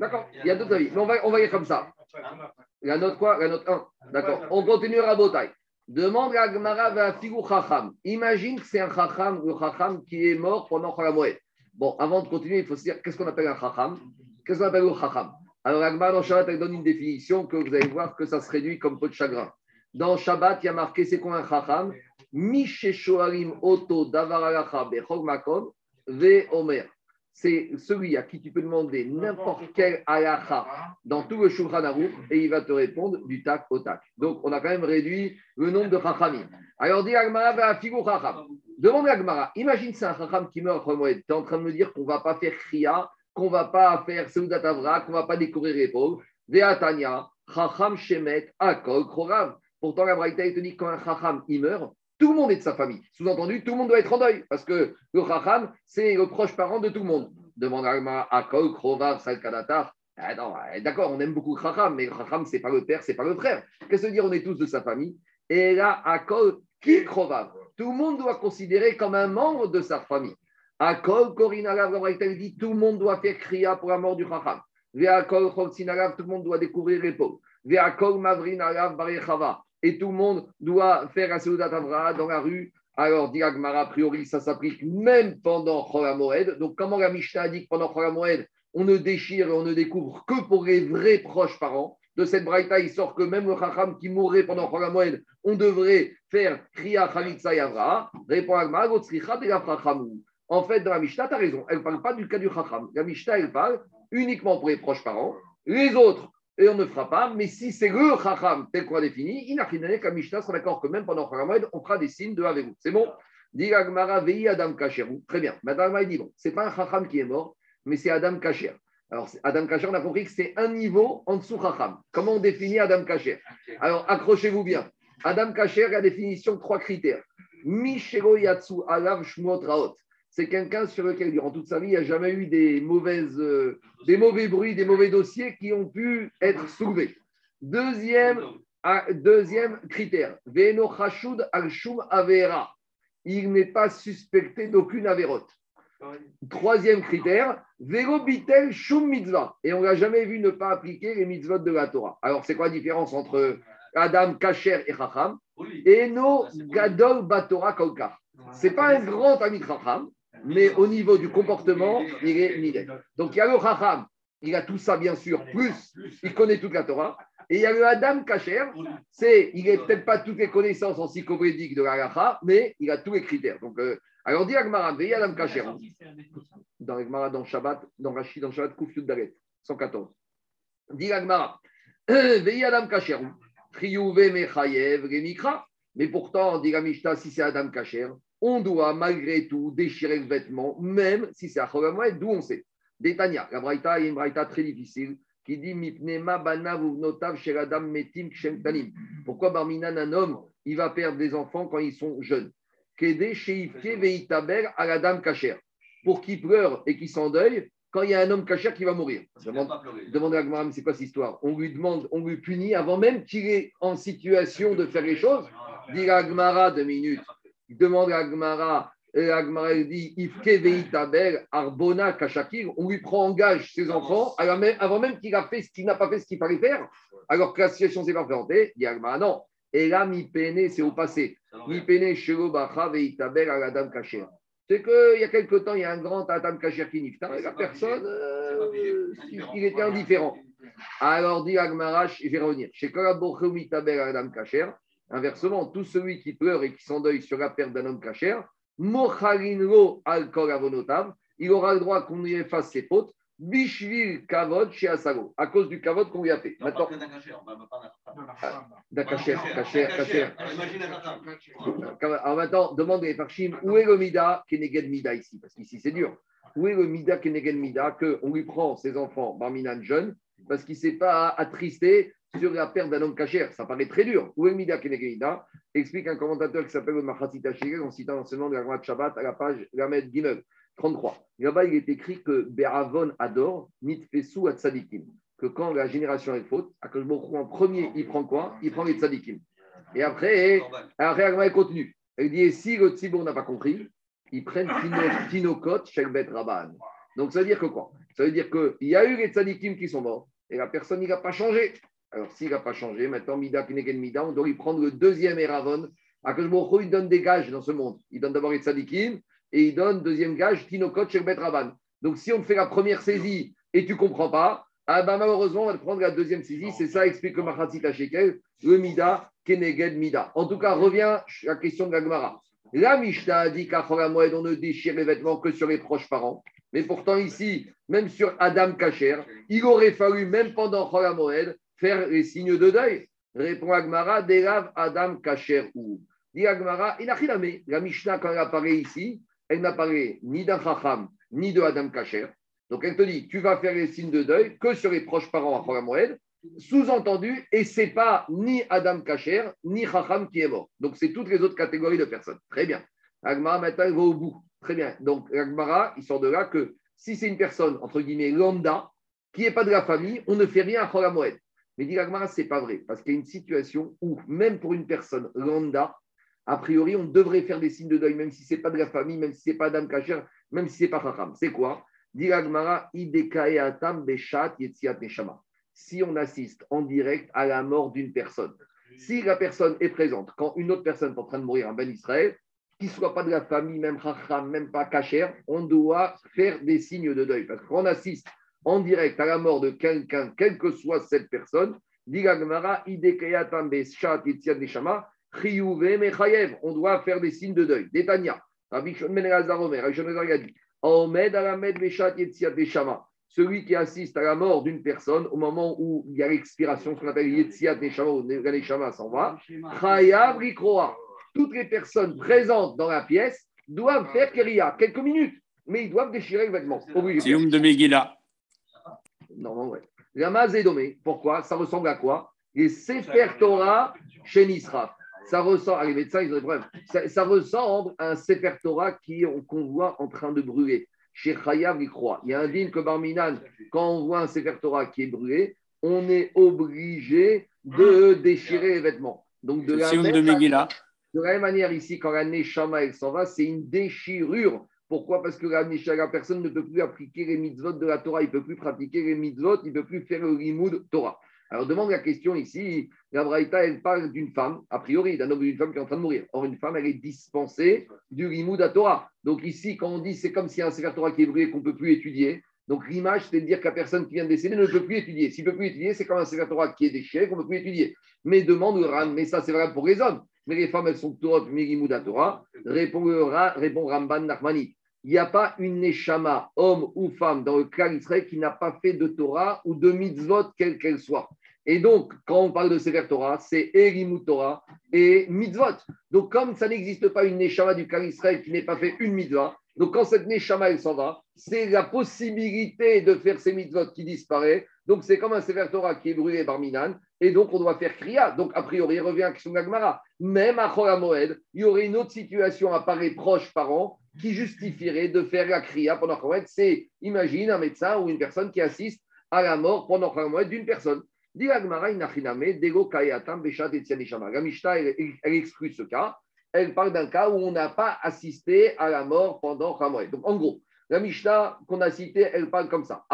D'accord, il y a d'autres avis. Mais on va, on va y comme ça. La note quoi? La note 1. D'accord. On continue à Botaï. Demande à Agmara vers Figou Chacham. Imagine que c'est un Chacham, le Chacham qui est mort pendant Chalamoed. Bon, avant de continuer, il faut se dire qu'est-ce qu'on appelle un Chacham? Qu'est-ce qu'on appelle le Chacham? Alors, Agmara dans Shabbat, elle donne une définition que vous allez voir que ça se réduit comme peu de chagrin. Dans Shabbat, il y a marqué c'est quoi un Chacham? Oto Makom Ve Omer. C'est celui à qui tu peux demander n'importe quel halacha dans tout le Shulchan Aruch et il va te répondre du tac au tac. Donc, on a quand même réduit le nombre de chachamim. Alors, dit Agmara, va chacham. Demande Agmara, imagine c'est un chacham qui meurt Tu es en train de me dire qu'on ne va pas faire kriya, qu'on ne va pas faire Seudat Avra, qu'on ne va pas découvrir les pauvres. Veatania, chacham shemet, akol, krorav. Pourtant, la Braïta, te dit quand un chacham il meurt, tout le monde est de sa famille. Sous-entendu, tout le monde doit être en deuil, parce que le chacham, c'est le proche parent de tout le monde. Demande à Kol, Krovav, Salkadatar. Ah eh, d'accord, on aime beaucoup chacham, mais chacham, ce n'est pas le père, ce n'est pas le frère. Qu'est-ce que veut dire On est tous de sa famille? Et là, Akol, qui Krovav Tout le monde doit considérer comme un membre de sa famille. Akol, Korina il dit tout le monde doit faire kriya pour la mort du chacham. Veakol, Choksinagav, tout le monde doit découvrir les pauvres. Veakol, Mavrin, et tout le monde doit faire un Seudat Avra dans la rue. Alors, dit a priori, ça s'applique même pendant Moed. Donc, comment la Mishnah dit que pendant Moed, on ne déchire et on ne découvre que pour les vrais proches parents? De cette braïta, il sort que même le Chacham qui mourrait pendant Moed, on devrait faire Kriya Khalitsa Yavra. Répond Agmara, En fait, dans la Mishnah, tu as raison, elle ne parle pas du cas du Chacham. La Mishnah, elle parle uniquement pour les proches parents. Les autres, et on ne fera pas. Mais si c'est le Chacham tel qu'on a défini, il n'a rien qu'à Mishnah sera d'accord que même pendant Chachamad, on fera des signes de avec C'est bon? Dit Agmara Vei Adam Kacherou. Très bien. Madame dit bon, c'est pas un Chacham qui est mort, mais c'est Adam Kacher. Alors, Adam Kacher, on a compris que c'est un niveau en dessous Chacham. Comment on définit Adam Kacher? Alors, accrochez-vous bien. Adam Kacher, la définition, trois critères. Mishelo Yatsu Alav Shmuot Raot c'est quelqu'un sur lequel, durant toute sa vie, il n'y a jamais eu des, mauvaises, euh, des mauvais bruits, des mauvais dossiers qui ont pu être soulevés. Deuxième, ah, deuxième critère, Veno Chashud al-Shum Avera. Il n'est pas suspecté d'aucune avérote. Troisième critère, Vero Bitel Shum Mitzvah. Et on n'a jamais vu ne pas appliquer les mitzvot de la Torah. Alors, c'est quoi la différence entre Adam Kacher et Chacham Et no Gadol Batora Kolkar. Ce n'est pas un grand ami Chacham, mais au niveau du comportement, il est nidé. Donc il y a le Chacham, il a tout ça bien sûr, plus il connaît toute la Torah. Et il y a le Adam Kacher, c'est, il n'a peut-être pas toutes les connaissances encyclopédiques de la Racha, mais il a tous les critères. Donc, euh, alors dit Agmara, veillez Adam Kacher. Dans Agmara, dans Shabbat, dans Rachid, dans Shabbat, Kouf Dalet, 114. Dit Agmara, veillez Adam Kacher, Triyouve Mechayev, Gemikra. Mais pourtant, dit la si c'est Adam Kacher, on doit malgré tout déchirer le vêtement, même si c'est à Cholamoued, d'où on sait. Détania, la Braïta est une Braïta très difficile qui dit Mipnema notav sheradam metim. Pourquoi Barminan, un homme, il va perdre des enfants quand ils sont jeunes? Sheifke veitaber aladam kacher. Pour qu'il pleure et qu'il s'endeuille quand il y a un homme kacher qui va mourir. Demande, demande à Gmaram, c'est quoi cette histoire? On lui demande, on lui punit avant même qu'il est en situation de faire les choses. Dit Agmara deux minutes. Il demande à Agmara, et Agmara dit Arbona Kachakir, on lui prend en gage ses enfants avant même qu'il a fait ce qu'il n'a pas fait ce qu'il fallait faire, alors que la situation s'est pas présentée. Il dit Agmara non. Et là, mi pene, c'est au passé. Kacher. C'est qu'il y a quelque temps, il y a un grand Adam Kacher qui nifta, et la personne, euh, il était indifférent. Alors dit Agmara, je vais revenir. Chez Adam Kacher, Inversement, tout celui qui pleure et qui s'endeuille sur la perte d'un homme cachère, al il aura le droit qu'on lui efface ses fautes, bishvil kavod chez Asago, à cause du kavod qu'on lui a fait. Maintenant, d'un cachère, cachère, cachère. Alors maintenant, demande les Farshim, où est le mida keneged mida ici? Parce qu'ici c'est dur. Où est le mida keneged mida qu'on lui prend ses enfants, barminan jeunes, parce qu'il ne s'est pas attristé sur la perte d'un homme cachère? Ça paraît très dur. Où est Mida Kenegeda Explique un commentateur qui s'appelle Mahatit Tachigel en citant l'enseignement de la Gemara Shabbat à la page Lamed Gimel 33. Là-bas, il est écrit que Beravon adore Nitfesu Atzadikim. Que quand la génération est faute, à en premier, il prend quoi? Il prend les Tzadikim. Et après, après la continue. Elle dit si le Tzibour n'a pas compris, ils prennent Tinokot Shelbet Rabban. Donc ça veut dire que quoi? Ça veut dire qu'il y a eu les Tzadikim qui sont morts et la personne n'a pas changé. Alors, s'il n'a pas changé, maintenant, Mida Kinegen Mida, on doit lui prendre le deuxième Eravon. Akashboko, il donne des gages dans ce monde. Il donne d'abord les Tzadikim et il donne deuxième gage, Tinokot Sherbet Ravan. Donc, si on fait la première saisie et tu comprends pas, Ah bah malheureusement, on va prendre la deuxième saisie. C'est ça, explique le Machatzit le Mida, Keneged Mida. En tout cas, revient à la question de la Gemara. La Mishnah a dit qu'à Moed, on ne déchire les vêtements que sur les proches parents. Mais pourtant, ici, même sur Adam Kacher, il aurait fallu, même pendant Moed, faire les signes de deuil. Répond Agmara, Delav Adam Kacher ou. Dit Agmara, il a La Mishnah, quand elle apparaît ici, elle n'apparaît ni d'un Chacham, ni de Adam Kacher. Donc elle te dit, tu vas faire les signes de deuil que sur les proches parents à Moed. Sous-entendu, et c'est pas ni Adam Kacher, ni Chacham qui est mort. Donc c'est toutes les autres catégories de personnes. Très bien. Agmara, maintenant, elle va au bout. Très bien. Donc Agmara, il sort de là que si c'est une personne, entre guillemets, lambda, qui n'est pas de la famille, on ne fait rien à Moed. Mais dit Agmara, ce n'est pas vrai. Parce qu'il y a une situation où, même pour une personne lambda, a priori, on devrait faire des signes de deuil, même si ce n'est pas de la famille, même si ce n'est pas Adam Kacher, même si ce n'est pas Chacham. C'est quoi? Si on assiste en direct à la mort d'une personne. Si la personne est présente quand une autre personne est en train de mourir en Ben Israël, qu'il ne soit pas de la famille, même Chacham, même pas Kacher, on doit faire des signes de deuil. Parce qu'on assiste en direct à la mort de quelqu'un, quelle que soit cette personne, on doit faire des signes de deuil. Détania, Ben Ben celui qui assiste à la mort d'une personne au moment où il y a l'expiration, ce qu'on appelle Yetziat Neshama ou Neshama s'en va. Toutes les personnes présentes dans la pièce doivent faire Keria, quelques minutes, mais ils doivent déchirer le vêtement. Sium de Megillah. Non, ouais. La Zédomé, pourquoi? Ça ressemble à quoi? Les Sefer Torah chez Nisraf. Ça ressemble, ah, les médecins, ils ont des problèmes. Ça, ressemble à un Sefer Torah qu'on voit en train de brûler chez Chayav, il croit. Il y a un digne que Barminan, quand on voit un Sefer Torah qui est brûlé, on est obligé de déchirer les vêtements. Donc, de la, même, manière, de la même manière, ici, quand la Neshama, elle s'en va, c'est une déchirure. Pourquoi? Parce que la, la personne ne peut plus appliquer les mitzvot de la Torah, il ne peut plus pratiquer les mitzvot, il ne peut plus faire le limoud Torah. Alors, demande la question ici. La Braïta, elle parle d'une femme, a priori, d'un homme ou d'une femme qui est en train de mourir. Or, une femme, elle est dispensée du Rimoud à Torah. Donc, ici, quand on dit c'est comme s'il y a un Sefer Torah qui est brûlé qu'on ne peut plus étudier, donc l'image, c'est de dire que la personne qui vient de décéder ne peut plus étudier. S'il ne peut plus étudier, c'est comme un Sefer Torah qui est déchiré qu'on ne peut plus étudier. Mais demande Ram, mais ça, c'est vrai pour les hommes. Mais les femmes, elles sont toutes Rimoud à Torah. Répond Ramban Nachmani. Il n'y a pas une Neshama, homme ou femme, dans le clan Israël qui n'a pas fait de Torah ou de mitzvot, quelle qu'elle soit. Et donc, quand on parle de Sefer Torah, c'est Erimut Torah et Mitzvot. Donc, comme ça n'existe pas une Neshama du clan Israël qui n'ait pas fait une mitzvah, donc quand cette Neshama, elle s'en va, c'est la possibilité de faire ces mitzvot qui disparaît. Donc, c'est comme un Sefer Torah qui est brûlé par Minan. Et donc, on doit faire Kriya. Donc, a priori, il revient à Gagmara. Même à Chol Moed, il y aurait une autre situation à Paris proche par an qui justifierait de faire la Kriya pendant Moed. C'est, imagine, un médecin ou une personne qui assiste à la mort pendant Moed d'une personne. La Mishnah, elle, exclut ce cas. Elle parle d'un cas où on n'a pas assisté à la mort pendant Hamoed. Donc, en gros, la Mishnah qu'on a citée, elle parle comme ça.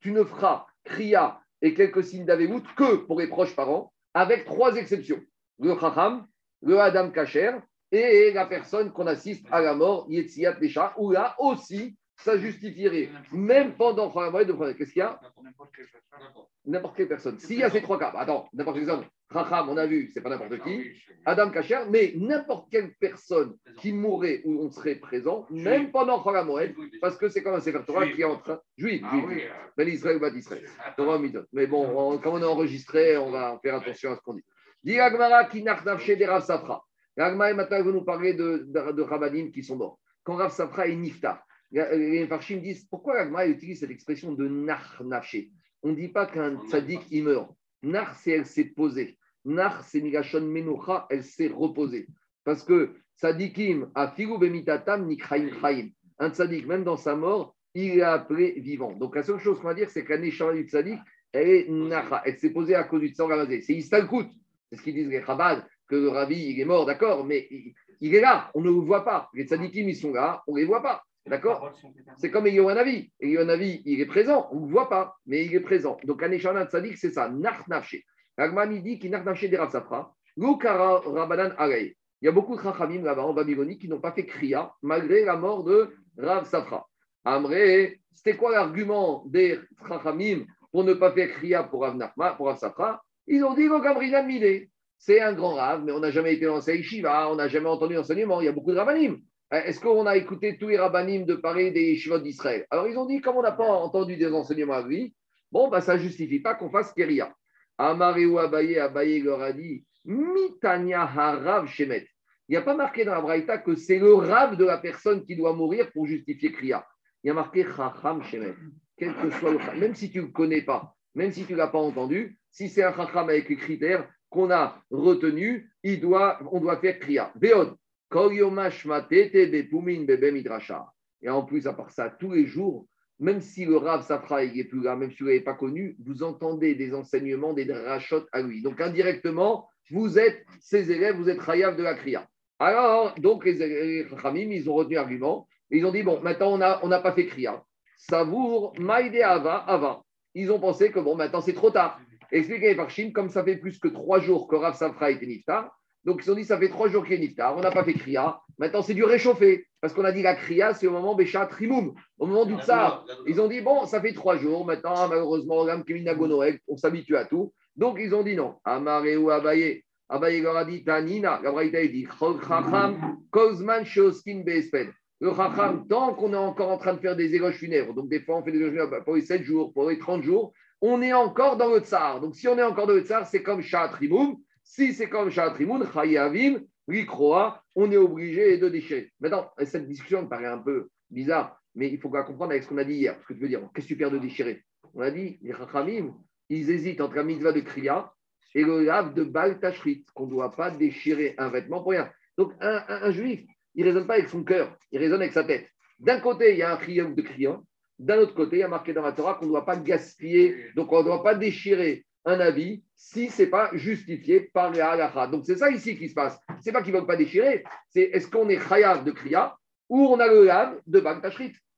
Tu ne feras Kriya et quelques signes d'Avemut que pour les proches parents, avec trois exceptions. Le Chacham, le Adam Kacher et la personne qu'on assiste à la mort, Yetziat Desha, où là aussi, ça justifierait, même pendant Hamoed, de. Qu'est-ce qu'il y a? N'importe quelle personne. S'il y a ces trois cas, attends, n'importe quel exemple, Racham, on a vu, c'est pas n'importe qui, Adam Kacher, mais n'importe quelle personne qui mourrait où on serait présent, même pendant Moed, parce que c'est comme un Sefer Torah qui est en train. Juif, juif. Ben Israël, va Israël. Mais bon, quand on est enregistré, on va faire attention à ce qu'on dit. Dit Agmara qui des Safra. Agmara, maintenant, il va nous parler de, de, qui sont morts. Quand Rav Safra est Nifta, les Farshim disent pourquoi Agmara utilise cette expression de Nach on ne dit pas qu'un tzaddik, il meurt. Nar, c'est elle s'est posée. Nar, c'est Nigashon Menucha, elle s'est reposée. Parce que tzaddikim, a figu bemitatam nikraim chaim. Un tzaddik, même dans sa mort, il est appelé vivant. Donc la seule chose qu'on va dire, c'est qu'un échange du tzaddik, elle est nacha. Elle s'est posée à cause du sang. C'est Istalkut. C'est ce qu'ils disent les Chabad, que le rabbi, il est mort, d'accord, mais il, est là, on ne le voit pas. Les tzaddikim, ils sont là, on ne les voit pas. D'accord? C'est comme Eliyahu Navi, il est présent, on ne le voit pas, mais il est présent. Donc, un échange sadique, c'est ça, Narnafshe. L'Agmani dit qu'il Narnafshe des Safra. Rabanan Il y a beaucoup de Chachamim là-bas en Babylonie qui n'ont pas fait Kriya malgré la mort de Rav Safra. Amré, c'était quoi l'argument des Chachamim pour ne pas faire Kriya pour Avnachma, pour Avsafra Ils ont dit Gabriel Milé. C'est un grand rave, mais on n'a jamais été dans sa yeshiva, on n'a jamais entendu l'enseignement. Il y a beaucoup de rabbanim. Est-ce qu'on a écouté tous les rabbanim de Paris des yeshivot d'Israël? Alors ils ont dit, comme on n'a pas entendu des enseignements à lui, bon, bah, ça ne justifie pas qu'on fasse Kriya. Amareu Abaye, Abaye leur a dit Mitania Harav Shemet. Il n'y a pas marqué dans la Braïta que c'est le rave de la personne qui doit mourir pour justifier Kriya. Il y a marqué Chacham Shemet. Quel que soit le même si tu ne le connais pas, même si tu ne l'as pas entendu, si c'est un Chacham avec les critères qu'on a retenus, il doit, on doit faire Kriya. Et en plus, à part ça, tous les jours, même si le Rav Safra n'est plus là, même si vous ne l'avez pas connu, vous entendez des enseignements, des drachot à lui. Donc indirectement, vous êtes ses élèves, vous êtes Rayav de la Kriya. Alors, donc les Khamim, ils ont retenu l'argument. Ils ont dit, bon, maintenant on n'a pas fait Kriya. Savour, Maïde Ava, Ava. Ils ont pensé que bon, maintenant c'est trop tard. Expliquez par Chine, comme ça fait plus que trois jours que Rav Safra était niftar, donc ils ont dit ça fait trois jours qu'il est niftar, on n'a pas fait Kriya. Maintenant c'est du réchauffé. Parce qu'on a dit la Kriya, c'est au moment Béchat Trimoum, au moment du Tsar. Ils ont dit bon, ça fait trois jours, maintenant malheureusement, on s'habitue à tout. Donc ils ont dit non. Amaré ou Abaye. Abaye leur a dit Tanina. La Braïta dit Kozman. Le Chacham, tant qu'on est encore en train de faire des éloges funèbres, donc des fois on fait des éloges funèbres pour les 7 jours, pour les 30 jours, on est encore dans le tsar. Donc si on est encore dans le tsar, c'est comme Shat Si c'est comme Shat Rimoum, Chayavim, Rikroa, on est obligé de déchirer. Maintenant, cette discussion me paraît un peu bizarre, mais il faut la comprendre avec ce qu'on a dit hier. Ce que tu veux dire, qu'est-ce que tu perds de déchirer? On a dit, les Chachamim, ils hésitent entre la mitzvah de Kriya et le lave de Bal Tashrit, qu'on ne doit pas déchirer un vêtement pour rien. Donc, un, juif, il ne raisonne pas avec son cœur, il raisonne avec sa tête. D'un côté, il y a un Kriya de Kriya, d'un autre côté, il y a marqué dans la Torah qu'on ne doit pas gaspiller, donc on ne doit pas déchirer un avis si ce n'est pas justifié par les halakha. Donc c'est ça ici qui se passe. Ce n'est pas qu'ils ne veulent pas déchirer, c'est est-ce qu'on est chayav de kriya ou on a le lave de bag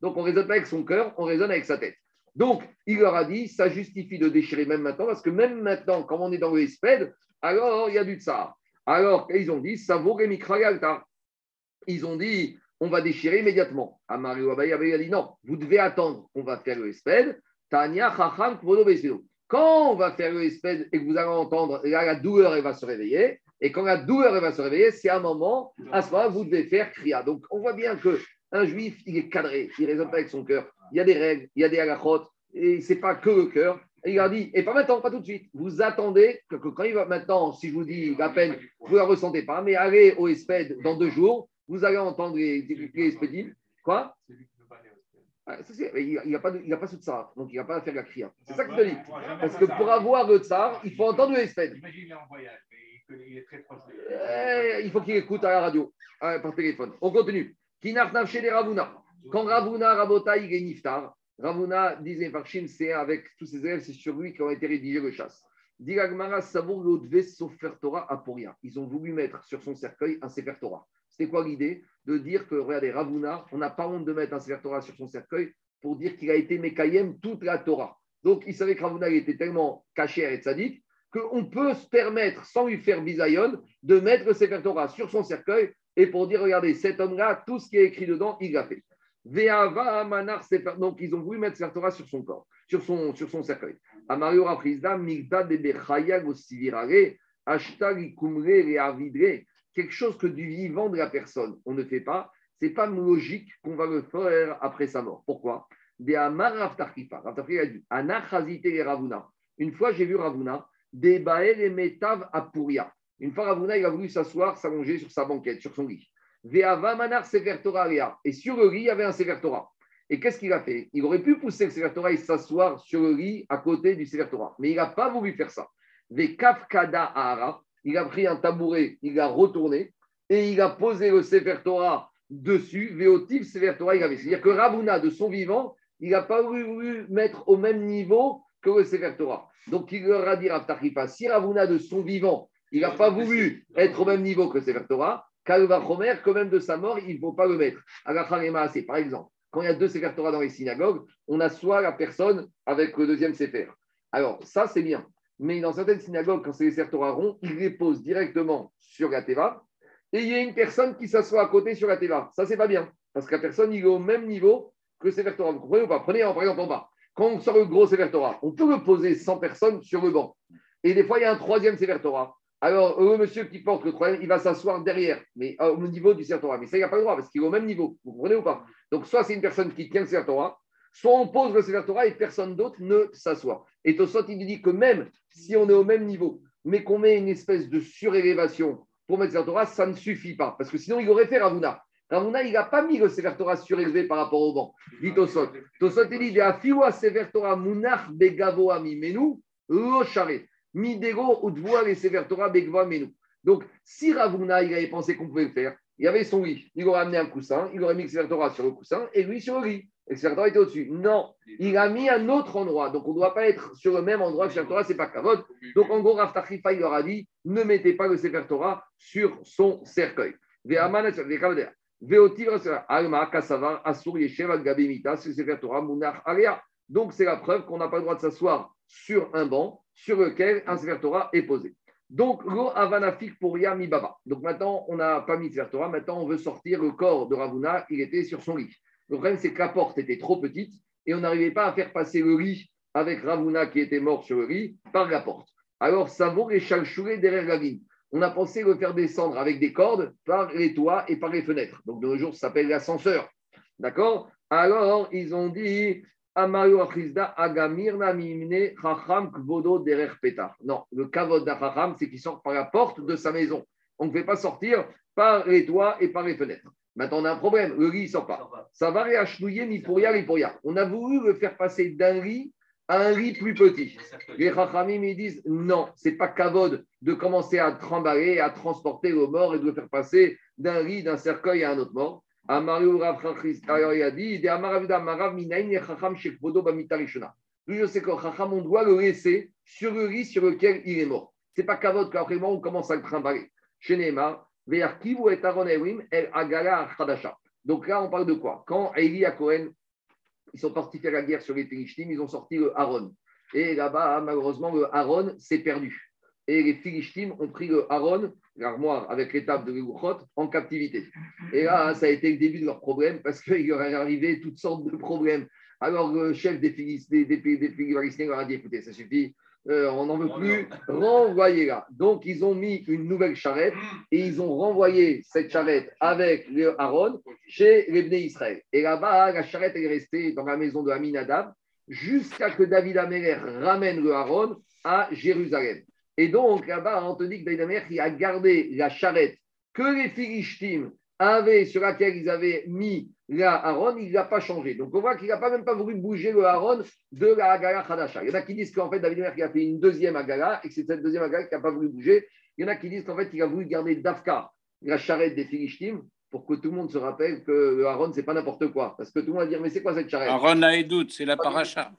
Donc on ne raisonne pas avec son cœur, on raisonne avec sa tête. Donc il leur a dit, ça justifie de déchirer même maintenant, parce que même maintenant, quand on est dans le espède, alors il y a du tsar. Alors ils ont dit, ça vaut Ils ont dit, on va déchirer immédiatement. Amario Abaye a dit non, vous devez attendre, on va faire le espède. Tania Chacham quand on va faire le espèce et que vous allez entendre, là, la douleur, elle va se réveiller. Et quand la douleur, elle va se réveiller, c'est un moment, à ce moment-là, vous devez faire kriya. Donc, on voit bien qu'un juif, il est cadré, il ne raisonne pas avec son cœur. Il y a des règles, il y a des halachot, et ce n'est pas que le cœur. Il a dit, et pas maintenant, pas tout de suite. Vous attendez que, quand il va maintenant, si je vous dis la peine, vous ne la ressentez pas, mais allez au espède dans deux jours, vous allez entendre les, les, Quoi ah, il n'a pas, il a pas ce tsar, donc il n'a pas à faire la kriya. C'est ça que je te dis. Parce que pour avoir le tsar, il faut entendre le espède. Imagine, il est en voyage, il est très proche. Eh, il faut qu'il écoute à la radio, par téléphone. On continue. Kinartnav chez les Ravuna. Quand Ravuna Rabota, il est niftar, Ravuna, disait Farshim, c'est avec tous ses élèves, c'est sur lui qu'ont été rédigés le chasse. Diragmara Savour Lodve Sofer Torah Aporia. Ils ont voulu mettre sur son cercueil un Sefer Torah. C'était quoi l'idée De dire que, regardez, Ravuna, on n'a pas honte de mettre un Sefer Torah sur son cercueil pour dire qu'il a été Mekayem toute la Torah. Donc, il savait que Ravuna était tellement caché et tzaddik qu'on peut se permettre, sans lui faire bisayon, de mettre le Torah sur son cercueil et pour dire, regardez, cet homme-là, tout ce qui est écrit dedans, il l'a fait. Donc, ils ont voulu mettre Sefer Torah sur son corps, sur son, sur son cercueil. Migda de Bechayag Hashtag Ikumre et Avidre quelque chose que du vivant de la personne, on ne fait pas, c'est pas logique qu'on va le faire après sa mort. Pourquoi? Une fois, j'ai vu Ravuna, et Metav. Une fois, Ravuna, il a voulu s'asseoir, s'allonger sur sa banquette, sur son lit. Et sur le lit, il y avait un Sefer Et qu'est-ce qu'il a fait? Il aurait pu pousser le Sefer et s'asseoir sur le lit à côté du Sefer Mais il n'a pas voulu faire ça. Kafkada Ahara il a pris un tabouret, il a retourné et il a posé le Sefer Torah dessus, Véotif Sefer Torah, il avait. C'est-à-dire que Ravuna, de son vivant, il n'a pas voulu mettre au même niveau que le Sefer Torah. Donc il leur a dit Rav si Ravuna, de son vivant, il n'a pas voulu être au même niveau que le Sefer Torah, Kalva Chomer, quand même de sa mort, il ne faut pas le mettre. c'est par exemple, quand il y a deux Sefer Torah dans les synagogues, on assoit la personne avec le deuxième Sefer. Alors, ça, c'est bien mais dans certaines synagogues, quand c'est les Sertora ronds, ils les posent directement sur la Teva, et il y a une personne qui s'assoit à côté sur la Teva. Ça, c'est pas bien, parce que la personne, il est au même niveau que Sefer Torah. Vous comprenez ou pas? Prenez par exemple en bas. Quand on sort le gros Sefer Torah, on peut le poser 100 personnes sur le banc. Et des fois, il y a un troisième Sefer. Alors, le monsieur qui porte le troisième, il va s'asseoir derrière, mais euh, au niveau du Sefer. Mais ça, il n'a pas le droit parce qu'il est au même niveau. Vous comprenez ou pas? Donc, soit c'est une personne qui tient le Sefer soit on pose le Sefer Torah et personne d'autre ne s'assoit. Et Tosot, il dit que même si on est au même niveau, mais qu'on met une espèce de surélévation pour mettre Sefer Torah, ça ne suffit pas. Parce que sinon, il aurait fait Ravuna. Ravuna, il n'a pas mis le Sefer Torah surélevé par rapport au banc. Dit Tosot. Tosot, il dit Afiwa Sefer Torah munach begavo mimenu lo charé. Midego udvoa les Sefer Torah begva menu. Donc, si Ravuna, il avait pensé qu'on pouvait le faire, il avait son lit, il aurait amené un coussin, il aurait mis le Sefer sur le coussin et lui sur le lit. Et le Sefer Torah était au-dessus. Non, il a mis un autre endroit. Donc, on ne doit pas être sur le même endroit que le Sefer Torah, ce n'est pas kavod. Donc, en gros, Rav il leur a dit ne mettez pas le Sefer Torah sur son cercueil. Donc, c'est la preuve qu'on n'a pas le droit de s'asseoir sur un banc sur lequel un Sefer Torah est posé. Donc, lo avanafik pour Yami Baba. Donc, maintenant, on n'a pas mis Sefer Torah. Maintenant, on veut sortir le corps de Ravuna. Il était sur son lit. Le problème, c'est que la porte était trop petite et on n'arrivait pas à faire passer le lit avec Ravuna qui était mort sur le lit par la porte. Alors, Savour et Chalchouré derrière la ligne on a pensé le faire descendre avec des cordes par les toits et par les fenêtres. Donc, de nos jours, ça s'appelle l'ascenseur. D'accord? Alors, ils ont dit Amario Agamirna Mimne Chacham Kvodo Derer Petar. Non, le kavod d'Achacham, c'est qu'il sort par la porte de sa maison. On ne fait pas sortir par les toits et par les fenêtres. Maintenant, on a un problème. Le lit ne sort pas. Ça va réachnouiller ni pour y pour y On a voulu le faire passer d'un lit un riz plus petit. Les Chachamim, ils disent non, c'est pas kavod de commencer à trembler, à transporter le mort et de le faire passer d'un riz, d'un cercueil à un autre mort. Amaru Rav il a dit, je sais que Chacham, on doit le laisser sur le riz sur lequel il est mort. C'est pas kavod qu'après on commence à le trimballer. Chez Neymar, donc là, on parle de quoi? Quand Eli à Cohen ils sont partis faire la guerre sur les Philistines, ils ont sorti le Aaron. Et là-bas, malheureusement, le Aaron s'est perdu. Et les Philistines ont pris le Aaron, l'armoire avec l'étape de l'Eluchot, en captivité. Et là, ça a été le début de leur problème parce qu'il leur est arrivé toutes sortes de problèmes. Alors, le chef des Philistins, des, leur a dit écoutez, ça suffit, euh, on n'en veut plus, renvoyez-la. Donc, ils ont mis une nouvelle charrette et ils ont renvoyé cette charrette avec le Aaron chez les Bnei Israël. Et là-bas, la charrette est restée dans la maison de Aminadab jusqu'à que David Améler ramène le Aaron à Jérusalem. Et donc, là-bas, on te dit que David Améler a gardé la charrette que les Philistines avaient, sur laquelle ils avaient mis là, Aaron, il n'a pas changé. Donc on voit qu'il n'a pas même pas voulu bouger le Aaron de la Agala Khadasha. Il y en a qui disent qu'en fait, David Mer a fait une deuxième Agala et que c'est cette deuxième Agala qui n'a pas voulu bouger. Il y en a qui disent qu'en fait, il a voulu garder Dafka, la charrette des Philistines, pour que tout le monde se rappelle que le Aaron, c'est pas n'importe quoi. Parce que tout le monde va dire, mais c'est quoi cette charrette? Aaron a doute, c'est la paracha.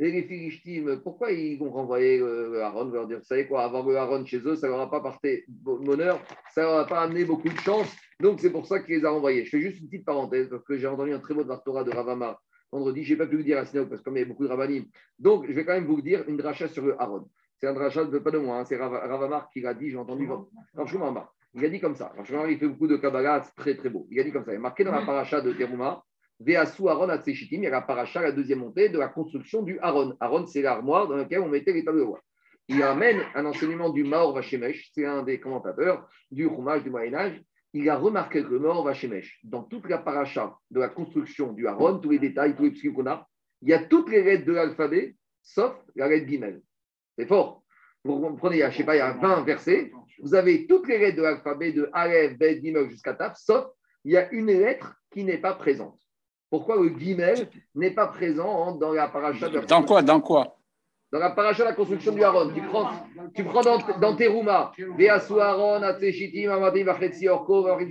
Et les Philistines, pourquoi ils vont renvoyer le Aaron leur dire, vous savez quoi, avoir le Aaron chez eux, ça ne leur a pas porté bonheur, ça ne leur a pas amené beaucoup de chance. Donc c'est pour ça qu'il les a renvoyés. Je fais juste une petite parenthèse, parce que j'ai entendu un très beau Torah de Ravama vendredi. Je n'ai pas pu le dire à Sinaou, parce qu'il y a beaucoup de Ravanim. Donc je vais quand même vous dire une dracha sur le Aaron. C'est un dracha, pas de moi, hein, c'est Ravamar qui l'a dit, j'ai entendu. Franchement, il a dit comme ça. Franchement, il fait beaucoup de Kabbalah, c'est très très beau. Il a dit comme ça. Il est marqué dans la paracha de Teruma, Veasu Aaron il y a la paracha, la deuxième montée de la construction du Aaron. Aaron, c'est l'armoire dans laquelle on mettait les tables de roi. Il amène un enseignement du Maor Vachemesh, c'est un des commentateurs du Chumash du Moyen-Âge. Il a remarqué que le Maor Vachemesh, dans toute la paracha de la construction du Aaron, tous les détails, tous les psy qu'on a, il y a toutes les lettres de l'alphabet, sauf la lettre Gimel. C'est fort. Vous prenez, je ne sais pas, il y a 20 versets, vous avez toutes les lettres de l'alphabet de Aleph, Bet, Gimel jusqu'à Taf, sauf il y a une lettre qui n'est pas présente. Pourquoi le guimel n'est pas présent dans la paracha de Dans quoi Dans quoi Dans la paracha de la construction du Haron. Tu prends, tu prends dans, dans Teruma, Aaron,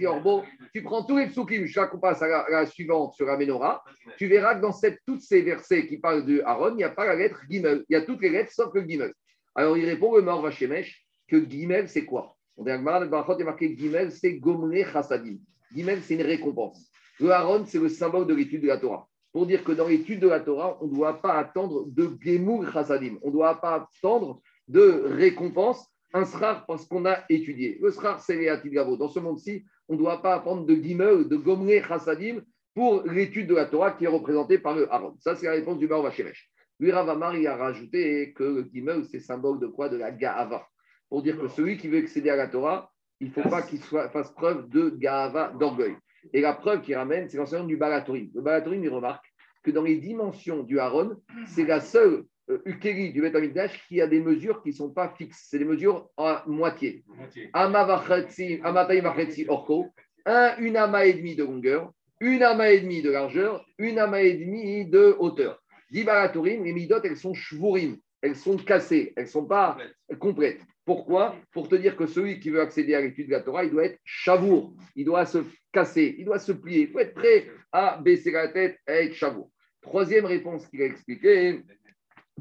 Orbo, tu prends tous les psukim, je qu'on passe à la, suivante sur la Menorah, tu verras que dans cette, tous ces versets qui parlent de Aaron, il n'y a pas la lettre Gimel. Il y a toutes les lettres sauf le Gimel. Alors il répond le Mor Vachemesh que Gimel, c'est quoi On dit, il est marqué Gimel, c'est Gomne Chassadim. Gimel, c'est une récompense. Le Haron, c'est le symbole de l'étude de la Torah. Pour dire que dans l'étude de la Torah, on ne doit pas attendre de Gemour Chassadim. On ne doit pas attendre de récompense, un srar parce qu'on a étudié. Le srar, c'est les Gavo. Dans ce monde-ci, on ne doit pas attendre de Gimel, de Gomré Chassadim pour l'étude de la Torah qui est représentée par le Aaron. Ça, c'est la réponse du Vacheresh. Lui, Ravamar, il a rajouté que le Gimel, c'est symbole de quoi? De la Gaava. Pour dire que celui qui veut accéder à la Torah, il ne faut pas qu'il fasse preuve de Gaava, d'orgueil. Et la preuve qu'il ramène, c'est l'enseignement du Balatorim. Le Balatorim, il remarque que dans les dimensions du Aaron, c'est la seule euh, Ukeri du Betamikdash qui a des mesures qui ne sont pas fixes. C'est des mesures à moitié. orko, un, une ama et demi de longueur, une ama et demi de largeur, une ama et demi de hauteur. Dibaraturim, les midot, elles sont shvurim, elles sont cassées, elles ne sont pas complètes. Pourquoi? Pour te dire que celui qui veut accéder à l'étude de la Torah, il doit être chavour, il doit se casser, il doit se plier, il faut être prêt à baisser la tête et être chavour. Troisième réponse qu'il a expliquée,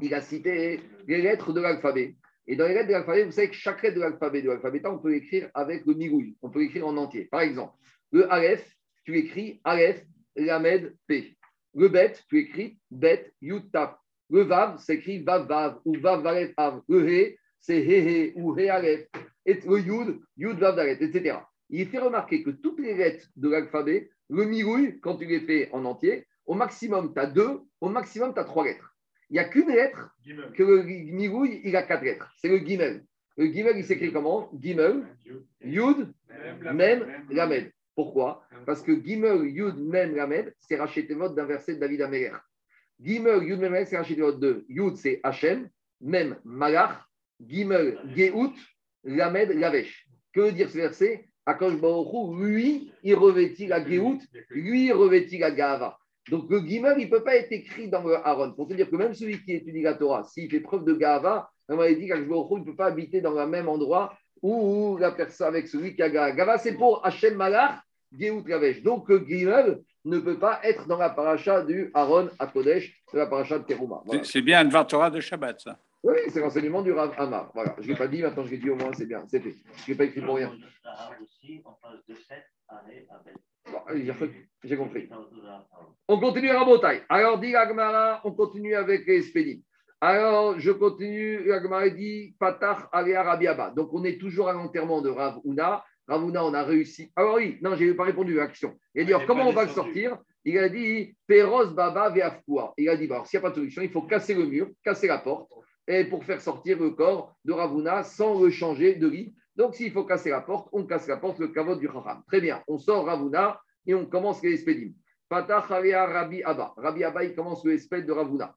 il a cité les lettres de l'alphabet. Et dans les lettres de l'alphabet, vous savez que chaque lettre de l'alphabet de l'alphabet, on peut l'écrire avec le migouille, on peut l'écrire en entier. Par exemple, le Aleph, tu écris Aleph, Lamed, P. Le Bet, tu écris Bet, Yud, Tap. Le Vav, s'écrit Vav, Vav, ou Vav, Vav, Vav. Le He, c'est He, He, ou He, Aleph. Et le Yud, Yud, Vav, Vav, etc. Il fait remarquer que toutes les lettres de l'alphabet, le migouille, quand tu les fais en entier, au maximum, tu as deux, au maximum, tu as trois lettres. Il n'y a qu'une lettre que le migouille, il a quatre lettres. C'est le Gimel. Le Gimel, il s'écrit comment? Gimel, Yud, Mem, Lamed. Pourquoi? Parce que Gimel, Yud, Mem, Lamed, c'est racheté vote d'un verset de David Améler. Gimel, Yud, Mem, c'est racheté vote de Yud, c'est Hachem, Mem, Malach, Gimel, Geout, Lamed, Lavesh. Que dire ce verset? Akash lui, il revêtit la Geout, lui, il revêtit la Gava. Donc le guimel, il ne peut pas être écrit dans le Aaron. Pour te dire que même celui qui étudie la Torah, s'il fait preuve de Gava, on m'a dit qu'Akshbaruch ne peut pas habiter dans le même endroit où la personne avec celui qui a Gava. Gava, c'est pour Hachem Malach, Geout Gavesh. Donc le guimel ne peut pas être dans la paracha du Aaron à Kodesh, de la paracha de Teruma. C'est bien un Torah de Shabbat, ça. Oui, c'est l'enseignement du Rav Amar. Voilà, je ne l'ai pas dit, maintenant je l'ai dit au moins, c'est bien, c'est fait. Je ne l'ai pas écrit pour rien. J'ai compris. On continue à Rabotai. Alors, dit Agmara, on continue avec les Spédim. Alors, je continue. Agmara dit Patach Alia Rabiaba. Donc, on est toujours à l'enterrement de Rav Una. Rav Una, on a réussi. Alors, oui, non, je n'ai pas répondu à l'action. Il a dit alors, comment on va le sortir? Il a dit Peros Baba Veafkoua. Il a dit alors, s'il n'y a pas de solution, il faut casser le mur, casser la porte, et pour faire sortir le corps de Ravuna sans le changer de lit. Donc, s'il faut casser la porte, on casse la porte, le kavod du Chacham. Très bien, on sort Ravuna et on commence les espédim. Fatah Rabbi Abba. Rabbi Abba, il commence le espède de Ravuna.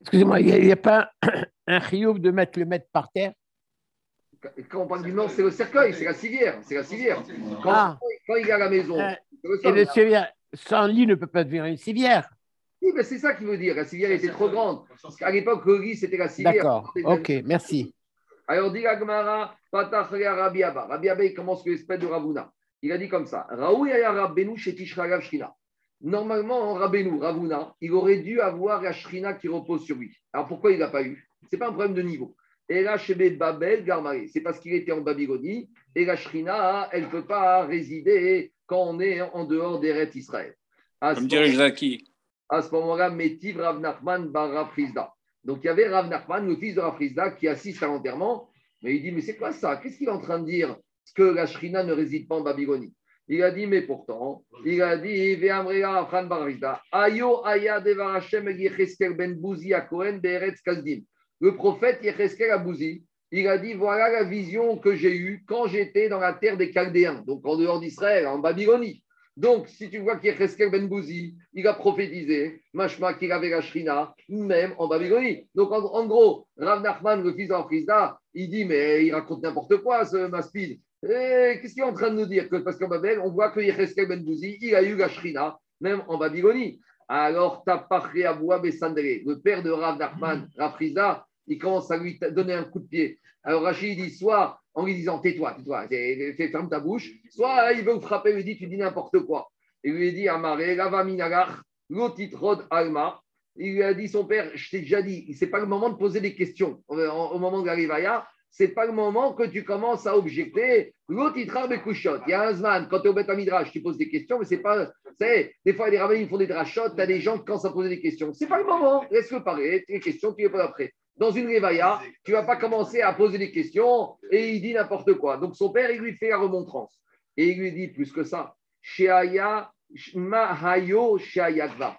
Excusez-moi, il n'y a, pas un chiouf de mettre le maître par terre? Quand on parle du nord, c'est le cercueil, c'est la civière. C'est la civière. Quand, ah. quand, il est à la maison. Euh, et le civière, sans lit ne peut pas devenir une civière. Oui, mais c'est ça qu'il veut dire. La civière était trop grande. Parce qu'à l'époque, le lit, c'était la civière. D'accord. Ok, merci. Alors, dit Agmara, Patachria Rabbi Abba. Rabbi Abba, il commence l'espèce de Ravuna. Il a dit comme ça Normalement, Rabbeinu, Ravuna, il aurait dû avoir la Shrina qui repose sur lui. Alors pourquoi il n'a pas eu? Ce n'est pas un problème de niveau. Et là, Babel, Garmaré, c'est parce qu'il était en Babylonie et la Shrina, elle ne peut pas résider quand on est en dehors des rêves Israël. Comme dirait Zaki. À ce moment-là, Métiv Rav Nachman bar Rafrizda. Donc il y avait Rav Nachman, le fils de Rafrizda, qui assiste à l'enterrement. Mais il dit Mais c'est quoi ça? Qu'est-ce qu'il est en train de dire que la Shrina ne réside pas en Babylonie? Il a dit, mais pourtant, il a dit, Ayo aya ben Bouzi à Kohen Le prophète Yecheskel à Bouzi, il a dit, voilà la vision que j'ai eue quand j'étais dans la terre des Chaldéens, donc en dehors d'Israël, en Babylonie. Donc, si tu vois qu'Yecheskel ben Bouzi, il a prophétisé, machma qu'il avait la Shrina, même en Babylonie. Donc, en, gros, Rav Nachman, le fils d'Anfrizda, il dit, mais il raconte n'importe quoi, ce Maspid. Eh, qu'est-ce qu'il est en train de nous dire? Que Parce qu'en Babel, on voit que Yecheskel Ben Bouzi, il a eu la Shrina, même en Babylonie. Alors, Tapachre Aboua Bessandré, le père de Rav Nachman, Rafriza, il commence à lui donner un coup de pied. Alors Rachid dit soit en lui disant tais-toi, tais-toi, ferme ta bouche, soit il veut le frapper, il lui dit tu dis n'importe quoi. Il lui dit Amare, Rava Minagar, Lotitrod Alma. Il lui a dit son père, je t'ai déjà dit, c'est pas le moment de poser des questions au moment de la Rivaya c'est pas le moment que tu commences à objecter. L'autre, il travaille Il y a un Zman, quand tu es au Beth Midrash, tu poses des questions, mais c'est pas. C'est, des fois, les rabbins font des drachotes, tu as des gens qui commencent à poser des questions. C'est pas le moment. Laisse-le parler. Les questions, tu les poses après. Dans une réveilla, tu vas pas commencer à poser des questions et il dit n'importe quoi. Donc son père, il lui fait la remontrance. Et il lui dit plus que ça. Sheaya Mahayo.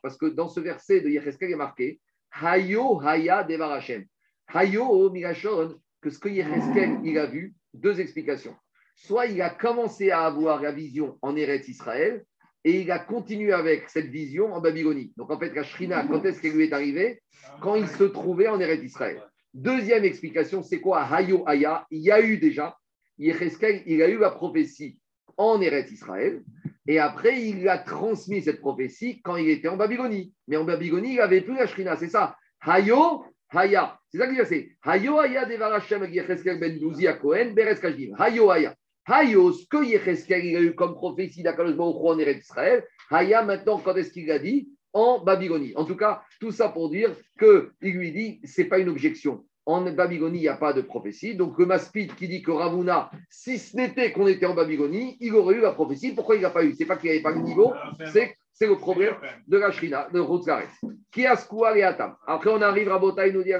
Parce que dans ce verset de Yecheskel, il est marqué Hayo Haya Devar Hashem. Hayo Migashon, que ce que Yecheskel il a vu, deux explications. Soit il a commencé à avoir la vision en Eretz Israël, et il a continué avec cette vision en Babylonie. Donc en fait, la Shrina, quand est-ce qu'elle lui est arrivée? Quand il se trouvait en Eretz Israël. Deuxième explication, c'est quoi? Hayo Haya Il y a eu déjà, Yecheskel, il a eu la prophétie en Eretz Israël, et après, il a transmis cette prophétie quand il était en Babylonie. Mais en Babylonie, il n'avait plus la Shrina, c'est ça? Hayo Haya. C'est ça que je c'est. Hayo Haya Devarashem Yecheskel Ben Douzi à Cohen, Beres Kajdim. Hayo Haya. Hayo, ce que Yecheskel a eu comme prophétie d'Akadosh Baruch en Eretz Israël, Haya, maintenant, quand est-ce qu'il a dit? En Babylonie. En tout cas, tout ça pour dire qu'il lui dit, ce n'est pas une objection. En Babylonie, il n'y a pas de prophétie. Donc, le Maspid qui dit que Ravuna, si ce n'était qu'on était en Babylonie, il aurait eu la prophétie. Pourquoi il n'a pas eu? Ce n'est pas qu'il n'y avait pas le niveau, c'est c'est le problème de la Shrina, de Routzaret. Qui a et Après, on arrive à Botaï, nous dit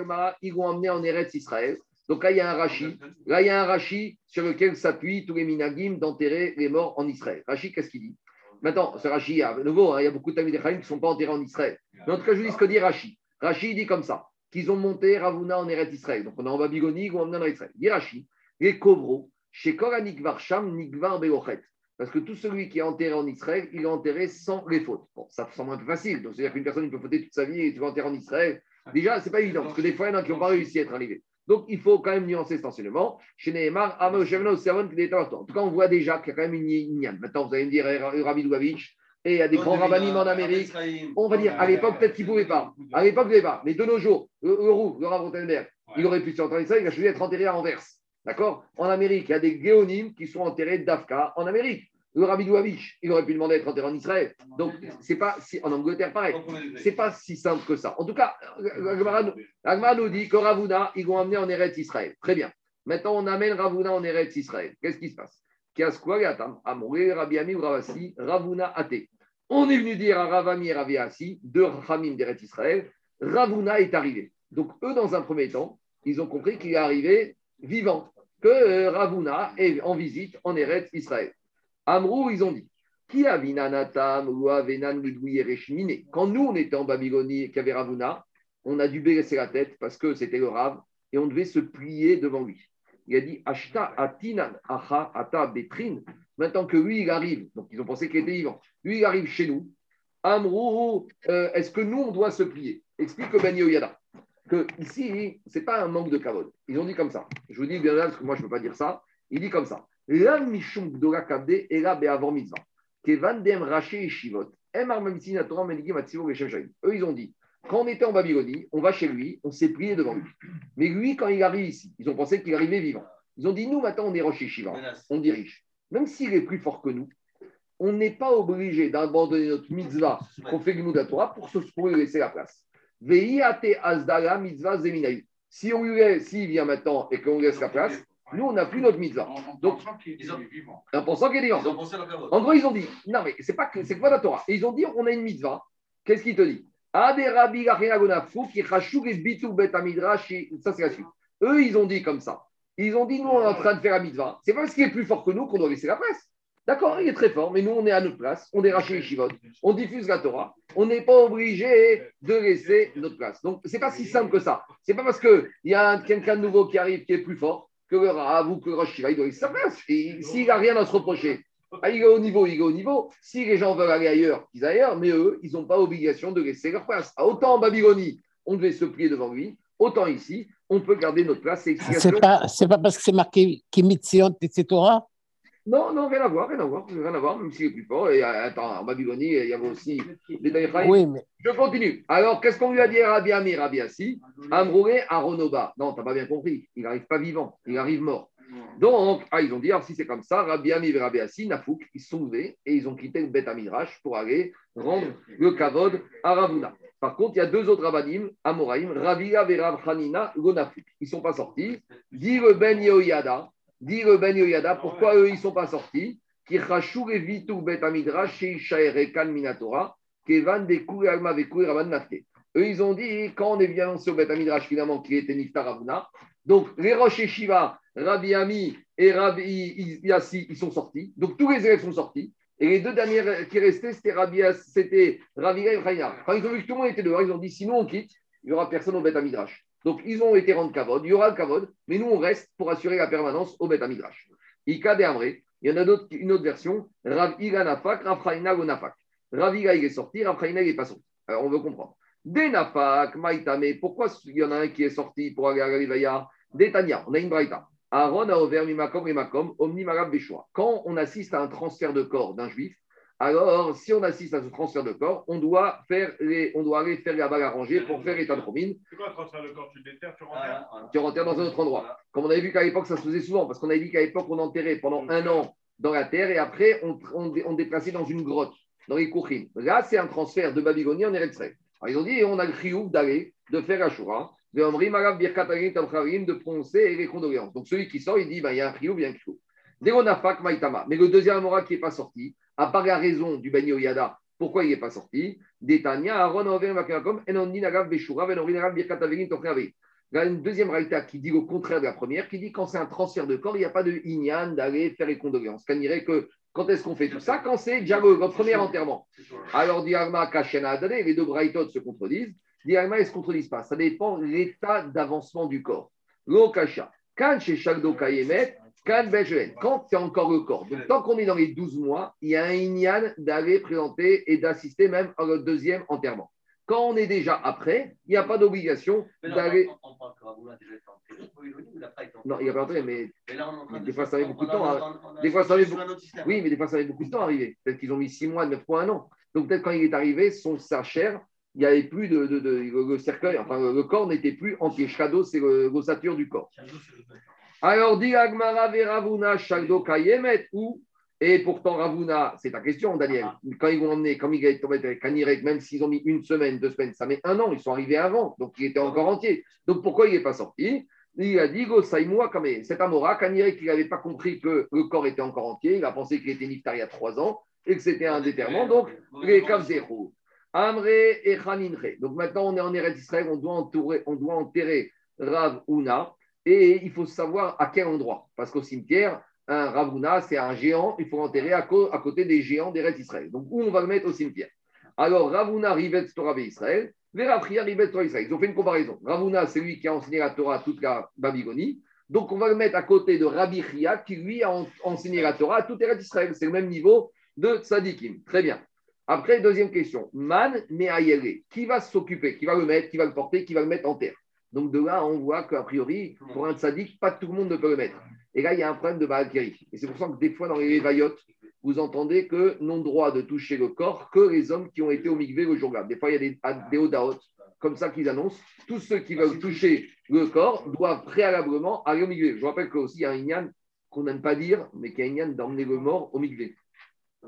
ils vont emmener en Eretz Israël. Donc là, il y a un Rashi. Là, il y a un Rashi sur lequel s'appuient tous les minagim d'enterrer les morts en Israël. Rashi, qu'est-ce qu'il dit? Maintenant, ce Rashi, à nouveau, hein, il y a beaucoup de Tamid qui ne sont pas enterrés en Israël. Mais en tout cas, je vous dis ce que dit Rashi. Rashi dit comme ça qu'ils ont monté Ravuna en Eretz Israël. Donc on est en Babylonie, ils vont emmener en Israël. Dit Rashi, les Kovro, chez Koranikvar Sham, Nikvar Belochet. Parce que tout celui qui est enterré en Israël, il est enterré sans les fautes. Bon, ça semble un peu facile. Donc, c'est-à-dire qu'une personne peut fauter toute sa vie et tu vas enterrer en Israël. Déjà, ce n'est pas évident, parce que des fois, il y en a qui n'ont pas réussi à être arrivés. Donc, il faut quand même nuancer cet enseignement. Chez Nehemar, En tout cas, on voit déjà qu'il y a quand même une ignane. Maintenant, vous allez me dire, eh, Rabbi Louavitch, et il y a des grands rabbinim en Amérique. On va dire, à l'époque, peut-être qu'il ne pouvait pas. À l'époque, il ne pouvait pas. Mais de nos jours, le, le Rav il aurait pu s'enterrer ça, il a choisi d'être enterré à Anvers. D'accord? En Amérique, il y a des géonymes qui sont enterrés d'Afka en Amérique. Le Rabbi Douavich, il aurait pu demander d'être enterré en Israël. Donc, c'est pas si, en Angleterre, pareil. C'est pas si simple que ça. En tout cas, Agmar nous dit que Ravuna, ils vont amener en Eretz Israël. Très bien. Maintenant, on amène Ravuna en Eretz Israël. Qu'est-ce qui se passe? Ravuna Ate. On est venu dire à Ravami et Raviasi, deux Ramim d'Eretz Israël, Ravuna est arrivé. Donc, eux, dans un premier temps, ils ont compris qu'il est arrivé vivant, que euh, Ravuna est en visite en Eretz Israël. Amrou, ils ont dit Qui a Quand nous, on était en Babylonie et qu'il y avait Ravuna, on a dû baisser la tête parce que c'était le Rav et on devait se plier devant lui. Il a dit Ashta atinan acha ata betrin. Maintenant que lui, il arrive, donc ils ont pensé qu'il était vivant. Lui, il arrive chez nous. Amrou, euh, est-ce que nous, on doit se plier? Explique Ben Yoyada que ici, ce n'est pas un manque de cavode. Ils ont dit comme ça. Je vous dis bien là, parce que moi, je ne peux pas dire ça. Il dit comme ça. La mishum gdola kabde et la be'avor mitzvah. Kevan dem raché et shivot. Eux, ils ont dit, quand on était en Babylonie, on va chez lui, on s'est plié devant lui. Mais lui, quand il arrive ici, ils ont pensé qu'il arrivait vivant. Ils ont dit, nous, maintenant, on est Rocher Shiva, on dirige. Même s'il est plus fort que nous, on n'est pas obligé d'abandonner notre mitzvah qu'on fait le Torah pour, se, pour lui laisser la place. Si on lui laisse, s'il vient maintenant et qu'on lui laisse la place, nous, on n'a plus notre mitzvah. Donc. En pensant qu'il est vivant. en gros, ils ont dit, non, mais c'est pas que c'est quoi la Torah Et ils ont dit, on a une mitzvah. Qu'est-ce qu'il te dit? Ça, c'est la suite. Eux, ils ont dit comme ça. Ils ont dit, nous, on est en train de faire la mitzvah. C'est pas parce qu'il est plus fort que nous qu'on doit laisser la place. D'accord, il est très fort, mais nous, on est à notre place, on est racheté les chivotes, on diffuse la Torah, on n'est pas obligé de laisser notre place. Donc, c'est pas si simple que ça. C'est pas parce qu'il y a quelqu'un de nouveau qui arrive qui est plus fort que le Rav ou que le Rosh il doit laisser sa place. S'il n'a rien à se reprocher, ah, il est au niveau, il est au niveau. Si les gens veulent aller ailleurs, ils ailleurs, mais eux, ils n'ont pas obligation de laisser leur place. Ah, autant en Babylonie, on devait se plier devant lui, autant ici, on peut garder notre place. C'est pas, pas parce que c'est marqué Kimitzion etc. Non, non, rien à voir, rien à voir, rien à voir, même s'il est plus fort. Et attends, en Babylonie, il y avait aussi des Oui, mais... Je continue. Alors, qu'est-ce qu'on lui a dit à Rabbi Amir, Rabbi Assi Amroué à Ronoba. Non, tu n'as pas bien compris. Il n'arrive pas vivant, il arrive mort. Donc, ah, ils ont dit, alors si c'est comme ça, Rabbi Amir et Rabbi Assi, Nafouk, ils se sont levés et ils ont quitté le Beth Amidrash pour aller rendre le Kavod à Ravuna. Par contre, il y a deux autres rabbinim, Amoraim, Ravia et Rav Hanina, Gonafouk. Ils ne sont pas sortis. Dit le Ben Yehoyada, Dit le Ben Yoyada, pourquoi eux, ils ne sont pas sortis? Eux, ils ont dit, quand on est bien sur Bet Amidrash, finalement, qui était Niftar Avuna, donc les Rosh Shiva, Rabbi Ami et Rabbi Yassi, ils sont sortis. Donc tous les élèves sont sortis. Et les deux dernières qui restaient, c'était c'était Ravira et Chaina. Quand ils ont vu que tout le monde était dehors, ils ont dit sinon on quitte, il n'y aura personne au Beth Amidrash. Donc ils ont été rendre Kavod, il y aura le Kavod, mais nous on reste pour assurer la permanence au Beth Amidrash. Ika de Amré, il y en a d'autres, une autre version, Rav Nafak, Rav Chaina Nafak. Rav il est sorti, Rav il est pas sorti. Alors on veut comprendre. Des Nafak, Maïtame, pourquoi il y en a un qui est sorti pour aller à Des Tania, on a une Braïta. Aaron a ouvert Mimakom Makom, Omni Marab. Quand on assiste à un transfert de corps d'un juif, alors si on assiste à ce transfert de corps, on doit, faire les, on doit aller faire la balle arrangée pour faire l'état de romine. C'est quoi un transfert de corps? Tu déterres, tu renterres Tu renterres dans un autre endroit. Comme on avait vu qu'à l'époque, ça se faisait souvent, parce qu'on avait dit qu'à l'époque, on enterrait pendant un an dans la terre et après, on, on, déplaçait dans une grotte, dans les Kouchim. Là, c'est un transfert de Babylonie en Eretz Alors ils ont dit, on a le chiouf d'aller, de faire Ashura de prononcer les condoléances. Donc celui qui sort, il dit ben, il y a un chiyuv, il y a un chiyuv. Mais le deuxième Amora qui n'est pas sorti, à part la raison du Bani Yada, pourquoi il n'est pas sorti? Il y a une deuxième raïta qui dit au contraire de la première, qui dit quand c'est un transfert de corps, il n'y a pas de inyan d'aller faire les condoléances. Qu'on dirait que quand est-ce qu'on fait tout ça? Quand c'est déjà le, premier enterrement. Alors, Diarma, Kachena, les deux braïtotes se contredisent. Diarma, ils ne se contredisent pas? Ça dépend de l'état d'avancement du corps. L'okasha. Quand chez Shagdo Kayemet, quand quand c'est encore le corps. Donc, tant qu'on est dans les 12 mois, il y a un inyan d'aller présenter et d'assister même au deuxième enterrement. Quand on est déjà après, il n'y a pas d'obligation d'aller. Non, il n'y a pas enterré, mais, des fois ça met beaucoup de temps. Des fois ça met beaucoup... Oui, mais des fois ça met beaucoup de temps à arriver. Peut-être qu'ils ont mis 6 mois, 9 mois, un an. Donc peut-être quand il est arrivé, son sa chair il n'y avait plus de, le cercueil, enfin le corps n'était plus entier. Shadow, c'est l'ossature du corps. Alors, dit Agmara Ravuna Shagdo Kayemet ou et pourtant, Ravuna, c'est ta question, Daniel. Quand ils vont emmener, comme ils avec Kanirek, même s'ils ont mis une semaine, deux semaines, ça met un an, ils sont arrivés avant, donc il était encore entier. Donc pourquoi il n'est pas sorti? Il a dit Go Saïmoua Cet Amora, Kanirek, il n'avait pas compris que le corps était encore entier, il a pensé qu'il était niftar il y a trois ans et que c'était un déterrement, donc les Kavzerou. Amré et Khaninre. Donc maintenant, on est en Eretz Israël, on doit, entourer, on doit enterrer Rav Una et il faut savoir à quel endroit. Parce qu'au cimetière, un Ravuna, c'est un géant, il faut enterrer à, côté des géants d'Eretz Israël. Donc où on va le mettre au cimetière? Alors Ravuna Rivet Torah Israël, Verapria Rivet Torah Israël. Ils ont fait une comparaison. Ravuna, c'est lui qui a enseigné la Torah à toute la Babylonie. Donc on va le mettre à côté de Rabbi Chia, qui lui a enseigné la Torah à toute Eretz Israël. C'est le même niveau de Tzadikim. Très bien. Après, deuxième question. Man Meayere. Qui va s'occuper? Qui va le mettre? Qui va le porter? Qui va le mettre en terre? Donc de là, on voit qu'a priori, pour un tzaddik, pas tout le monde ne peut le mettre. Et là, il y a un problème de Baal Et c'est pour ça que des fois, dans les vaillottes, vous entendez que n'ont droit de toucher le corps que les hommes qui ont été au migvé le jour-là. Des fois, il y a des, des odaot comme ça qu'ils annoncent. Tous ceux qui veulent toucher le corps doivent préalablement aller au migvé. Je rappelle qu'il y a un ignan qu'on n'aime pas dire, mais qu'il y a un ignan d'emmener le mort au migvé.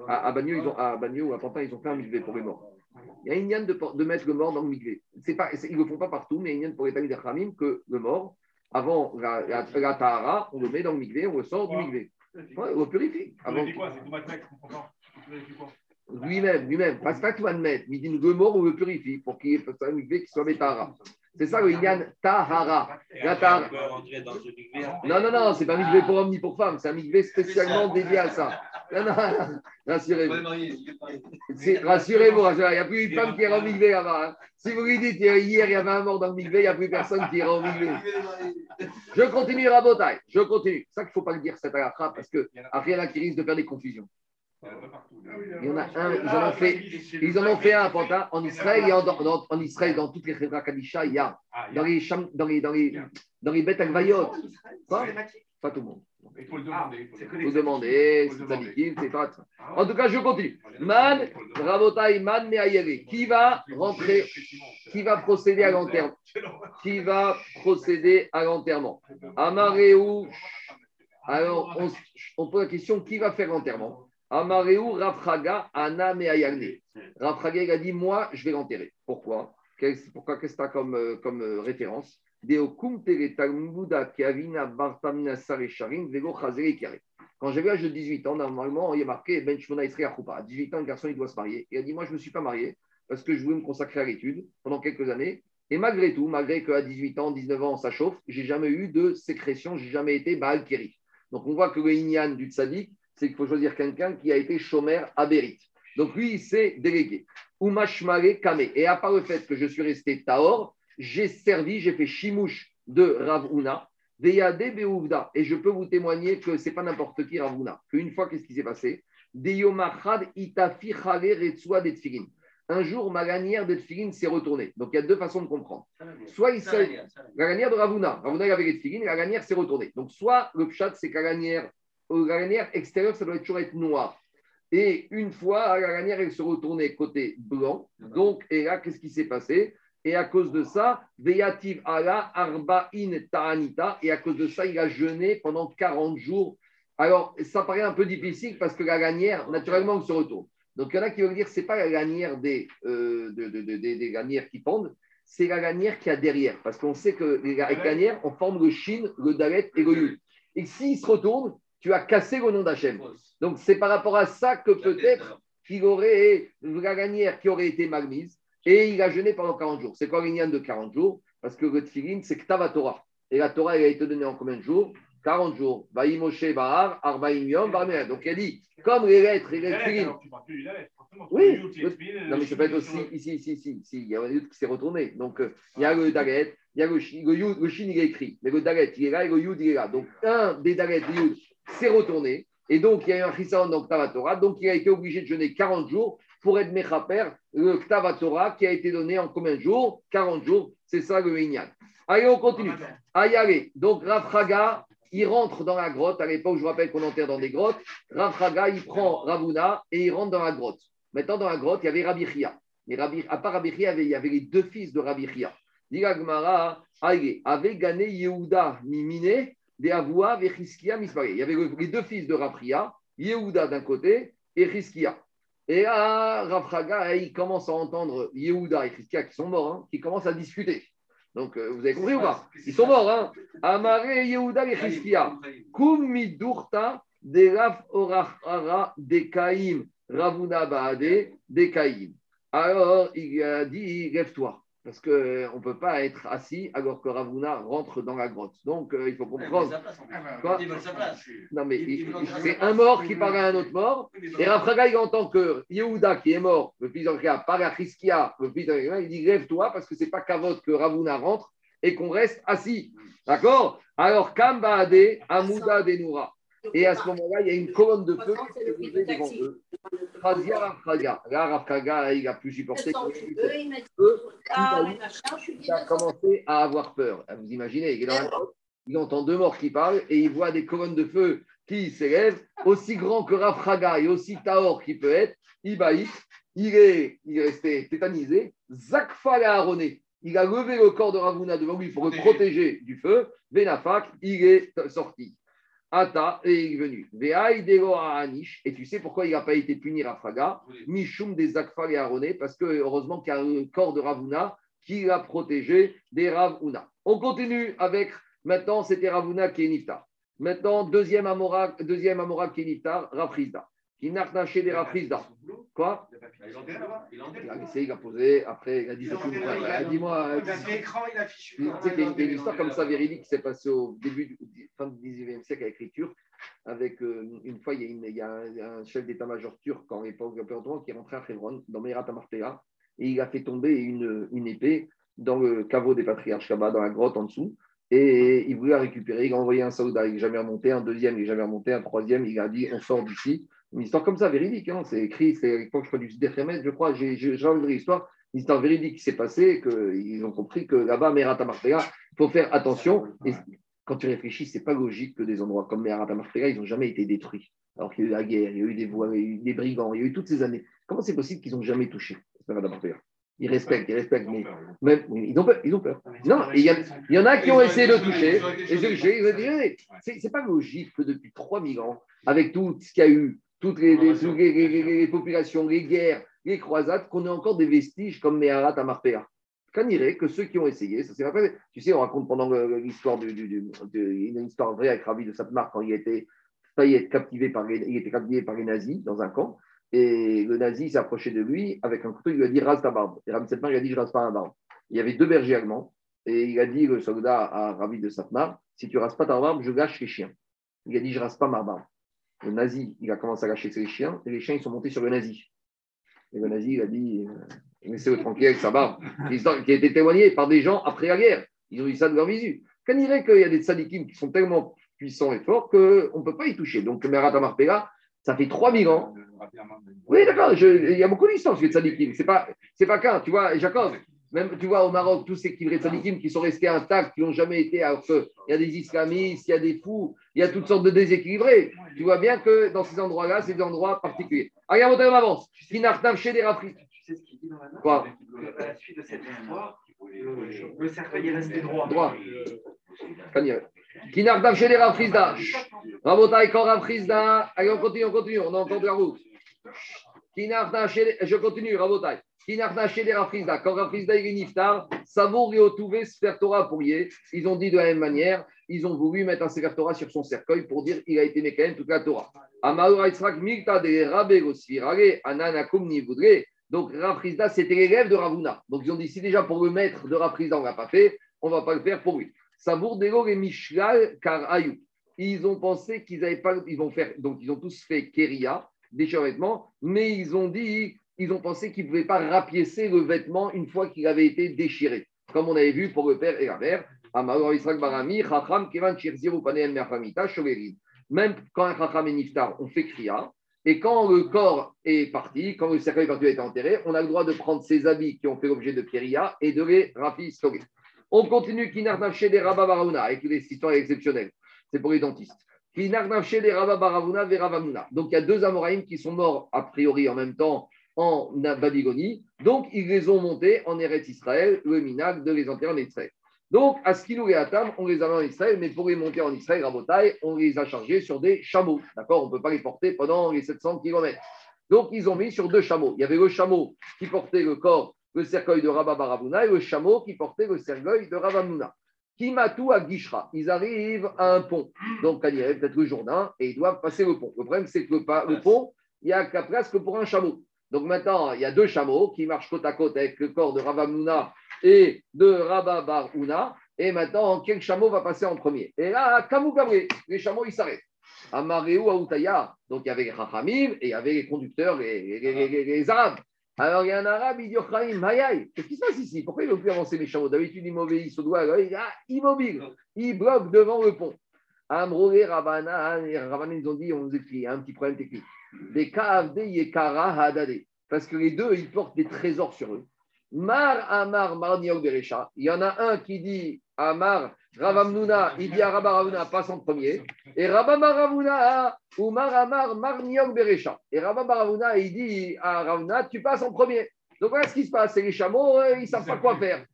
À, à ou à Pantin, ils ont fait un migvé pour les morts. Il y a une yann de, de, mettre le mort dans le migvé. Pas, ils ne le font pas partout, mais il y a une pour les Talmud Khamim que le mort, avant la, la, la, Tahara, on le met dans le migvé, on le sort du. Ouais, on le purifie. Avant... quoi Lui-même, lui-même. Parce que tu vas le mettre. Il dit le mort, on le purifie pour qu'il y ait un migvé qui soit. C'est ça le Inyan Tahara. La tahara. Non, non, non, c'est pas un migvé pour hommes ni pour femmes, c'est un migvé spécialement dédié à ça. Non, non, rassurez-vous. Rassurez-vous, il n'y a plus une femme qui est en migvé là-bas. Hein. Si vous lui dites hier, il y avait un mort dans le migvé, il n'y a plus personne qui est en migvé. Je continue, Rabotai, je continue. C'est ça qu'il ne faut pas le dire, cette halakha, parce qu'il n'y a rien qui risque de faire des confusions. Il y en a un, ils en ont fait, ils en ont fait un Pantin en Israël et en, en, en, Israël, dans toutes les Khedra Kadisha, il y a dans les, dans les, dans les, dans les bêtes Agvayot. Quoi Pas tout le monde. Il faut le demander. Il faut le demander, c'est pas. En tout cas, je continue. Man, Rabotai, Man Meayere. Qui va rentrer, qui va procéder à l'enterrement? Qui va procéder à l'enterrement? Amareu. Alors, on, on pose la question qui va faire l'enterrement? Amareu Rafraga Ana Meayane. Rafraga, il a dit Moi, je vais l'enterrer. Pourquoi? Pourquoi Qu'est-ce que tu comme, euh, comme euh, référence? Quand j'avais l'âge de 18 ans, normalement, il y a marqué Ben Shmona À 18 ans, le garçon, il doit se marier. Il a dit Moi, je ne me suis pas marié parce que je voulais me consacrer à l'étude pendant quelques années. Et malgré tout, malgré qu'à 18 ans, 19 ans, ça chauffe, j'ai jamais eu de sécrétion, j'ai jamais été Baal Keri. Donc on voit que le Inyan du tzaddik, c'est qu'il faut choisir quelqu'un qui a été chômeur à Bérit. Donc lui, il s'est délégué. Umashmare Kame. Et à part le fait que je suis resté Taor, j'ai servi, j'ai fait Shimouche de Ravuna, Veyade Beouvda. Et je peux vous témoigner que ce n'est pas n'importe qui Ravuna. Qu'une fois, qu'est-ce qui s'est passé? Itafi Un jour, ma lanière de Tfilin s'est retournée. Donc, il y a deux façons de comprendre. Soit il s'agit. La lanière de Ravuna. Ravuna, il avait les Tfilin et la lanière s'est retournée. Donc, soit le pchat, c'est que la lanière, la lanière extérieure, ça doit toujours être noir. Et une fois, la lanière, elle se retournait côté blanc. Donc, et là, qu'est-ce qui s'est passé? Et à cause de ça, Veyativ ala arba'in ta'anita. Et à cause de ça, il a jeûné pendant 40 jours. Alors, ça paraît un peu difficile parce que la lanière, naturellement, elle se retourne. Donc, il y en a qui veulent dire que ce n'est pas la lanière des, euh, des, lanières qui pendent, c'est la lanière qui a derrière. Parce qu'on sait que les lanières, on forme le shin, le dalet et le yud. Et s'il se retourne, tu as cassé le nom d'Hachem. Donc, c'est par rapport à ça que peut-être qu'il aurait la lanière qui aurait été mal mise et il a jeûné pendant 40 jours. C'est quoi l'ignan de 40 jours? Parce que le tfilin, c'est Ktava Torah. Et la Torah, elle a été donnée en combien de jours? 40 jours. Moshe Bahar, Arbaim Yom, Donc, elle dit, comme les lettres et les tfilin. Oui, non, mais ça peut être aussi ici, ici, ici, ici. Il y a un yud qui s'est retourné. Donc, euh, il y a le dalet, il y a le, le, yud, le shin, il est écrit. Mais le dalet, il est là et le yud, il est là. Donc, un des dalet, le yud, s'est retourné. Et donc, il y a eu un chissaron dans Torah. Donc, il a été obligé de jeûner 40 jours pour être Mechaper, le Torah qui a été donné en combien de jours? 40 jours. C'est ça le Inyan. Allez, on continue. Allez, Donc, Rafraga, il rentre dans la grotte. À l'époque, je vous rappelle qu'on enterre dans des grottes. Rafraga, il prend Ravuna et il rentre dans la grotte. Maintenant, dans la grotte, il y avait Rabbi Chia. Mais Rabbi, à part Rabbi Chia, il y avait les deux fils de Rabbi Chia. Gmara, avait gagné Yehuda Mimine des Avoua et Misparé. Il y avait les deux fils de Rafria, Yehuda d'un côté et Chiskia. Et là, Rafraga, il commence à entendre Yehuda et Chiskia qui sont morts, hein, qui commencent à discuter. Donc, euh, vous avez compris ou pas? Ils sont morts. Hein Amare Yehuda et Chiskia. Kum midurta de Orachara de Kaim Ravuna Baade de Kaim. Alors, il a dit, lève-toi parce qu'on euh, ne peut pas être assis alors que Ravuna rentre dans la grotte. Donc, euh, il faut comprendre. Quoi non, mais c'est un mort qui parle à un autre mort. Et Rafraga, il entend que Yehuda, qui est mort, le fils parle à Chiskia, le fils il dit Lève-toi, parce que c'est pas Kavot que Ravuna rentre et qu'on reste assis. D'accord? Alors, Kambaade, Amouda Denura. Et à ce moment-là, il y a une colonne de feu qui se levée devant eux. Khazia Rafraga. Là, Rafraga, il a pu supporter. Il a commencé à avoir peur. Vous imaginez, il, il entend deux morts qui parlent et il voit des colonnes de feu qui s'élèvent, aussi grand que Rafraga et aussi Taor qui peut être. Ibaït, il est, il est resté tétanisé. Zakfa l'a aroné. Il a levé le corps de Ravuna devant lui pour le protéger du feu. Benafak, il est sorti. Ata est venu. Et tu sais pourquoi il n'a pas été puni Rafaga Mishum des Zakfa et Aroné, parce que heureusement qu'il y a un corps de Ravuna qui l'a protégé des Ravuna. On continue avec, maintenant c'était Ravuna qui est Niftar. Maintenant, deuxième Amora, deuxième Amora qui est Niftar, Rafrizda qui n'a naché des rafrizda. Quoi Il il a posé, après il a dit Dis-moi. Y a une histoire comme ça véridique qui s'est passée au début, fin du 19e siècle à l'écriture. Avec euh, une fois, il y a, il un, chef d'état-major turc en époque qui est rentré à Hebron, dans Merat Amartea, et il a fait tomber une, une épée dans le caveau des patriarches là-bas, dans la grotte en dessous. Et il voulait la récupérer. Il a envoyé un soldat, il n'est jamais remonté, un deuxième, il n'est jamais remonté, un troisième, il a dit on sort d'ici. Une histoire comme ça, véridique. Hein. C'est écrit, c'est à l'époque, je crois, du Sdefremet, je crois. J'ai enlevé l'histoire. Une histoire véridique qui s'est passée, qu'ils ont compris que là-bas, Merat il faut faire attention. Et quand tu réfléchis, c'est pas logique que des endroits comme Merat ils n'ont jamais été détruits. Alors qu'il y a eu la guerre, il y a eu des voies, il y a eu des brigands, il y a eu toutes ces années. Comment c'est possible qu'ils n'ont jamais touché Merat ils respectent, ils respectent, mais même, ils, ont peur, ils ont peur. Non, il y, y, en a qui ont essayé de toucher, et c'est pas logique que depuis 3000 ans, avec tout ce qu'il y a eu, toutes les, les, populations, les guerres, les croisades, qu'on ait encore des vestiges comme Meharat à Marpéa. Qu'en irait que ceux qui ont essayé, ça c'est Tu sais, on raconte pendant l'histoire du, une histoire vraie avec Ravi de Satmar quand il était failli être captivé par les, il était captivé par les nazis dans un camp. Et le nazi s'est approché de lui avec un couteau, il lui a dit rase ta barbe. Et Ravi de Satmar, il a dit je rase pas ma barbe. Il y avait deux bergers allemands et il a dit le soldat à Ravi de Satmar si tu rases pas ta barbe, je gâche les chiens. Il a dit je rase pas ma barbe. Le nazi, il a commencé à lâcher ses chiens, et les chiens, ils sont montés sur le nazi. Et le nazi, il a dit, euh, laissez-le tranquille avec sa barbe, qui a été témoigné par des gens après la guerre. Ils ont eu ça de leur visu. Qu'on dirait qu'il y a des sadikim qui sont tellement puissants et forts qu'on ne peut pas y toucher. Donc, Merat Amarpela, ça fait 3000 ans. Oui, d'accord, il y a beaucoup d'histoires sur les tzadikim. Ce n'est pas, pas qu'un, tu vois, Jacob. Même, tu vois, au Maroc, tous ces kivrés tzadikim qui sont restés intacts, qui n'ont jamais été. Alors il y a des islamistes, il y a des fous, il y a toutes sortes de déséquilibrés. Tu vois bien que dans ces endroits-là, c'est des endroits particuliers. Regarde, on avance. chez des rafris. Tu sais ce qu'il dit dans la note Quoi À la suite de cette histoire, le cercueil est resté droit. Droit. Kinardam chez les Rafrizda. Rabotai, quand Rafrizda. Allez, on continue, on continue, on a encore de la route. Kinardam chez Je continue, Rabotai. Quand Rafrizda est niftar, Savour et Otouvé se faire Torah pour Ils ont dit de la même manière, ils ont voulu mettre un Sefer Torah sur son cercueil pour dire qu'il a été Mekayen toute la Torah. Amaoura Yitzhak Milta de Rabego Sfirare, Ananakum Nivoudre. Donc Rafrizda, c'était l'élève de Ravuna. Donc ils ont dit si déjà pour le maître de Rafrizda, on ne l'a pas fait, on ne va pas le faire pour lui. Savour et Mishlal car Ayou. Ils ont pensé qu'ils n'avaient pas. Ils vont faire. Donc, ils ont tous fait Keria, des vêtements, mais ils ont dit. Ils ont pensé qu'ils ne pouvaient pas rapiécer le vêtement une fois qu'il avait été déchiré. Comme on avait vu pour le père et la mère. Même quand un Chacham est niftar, on fait Kriya. Et quand le corps est parti, quand le cercueil est a été enterré, on a le droit de prendre ses habits qui ont fait l'objet de Kéria et de les rafistorer. On continue Kinarnavche des Rabba avec des histoires exceptionnelles. C'est pour les dentistes. Kinarnavche des Rabba Baravuna Donc il y a deux Amoraïm qui sont morts a priori en même temps en Babylonie. Donc ils les ont montés en Eretz Israël, le Minag de les enterrer en Israël. Donc, à Skilou et Atam, on les a en Israël, mais pour les monter en Israël, à Botaï, on les a chargés sur des chameaux. D'accord On ne peut pas les porter pendant les 700 km. Donc, ils ont mis sur deux chameaux. Il y avait le chameau qui portait le corps le cercueil de Rabba Baravuna et le chameau qui portait le cercueil de Ravamuna. Kimatou à Gishra. Ils arrivent à un pont. Donc, à peut-être le Jourdain, et ils doivent passer le pont. Le problème, c'est que le, pont, il n'y a qu'à presque pour un chameau. Donc maintenant, il y a deux chameaux qui marchent côte à côte avec le corps de Ravamuna et de Rabba Barouna. Et maintenant, quel chameau va passer en premier? Et là, Kamou les chameaux, ils s'arrêtent. À Maréou, à Outaya. Donc il y avait les Chachamim et il y avait les conducteurs, les, les Arabes. Alors il y a un arabe, il dit qu'est-ce qui se passe ici? Pourquoi il ne veut plus avancer mes chameaux? D'habitude, il m'obéit au doigt, il est immobile. Il bloque devant le pont. Amro et Rabana, les ils ont dit, on nous écrit, un petit problème technique. Des Kaavde Yekara Hadade. Parce que les deux, ils portent des trésors sur eux. Mar Amar Mar Berecha. Il y en a un qui dit Amar Ravamnuna, il dit à Rabba passe en premier. Et Rabba Ravuna, ou Maramar Marniok Berecha. Et Rabba Ravuna, il dit à Ravuna, tu passes en premier. Donc voilà ce qui se passe. C'est les chameaux, ils ne savent pas quoi faire.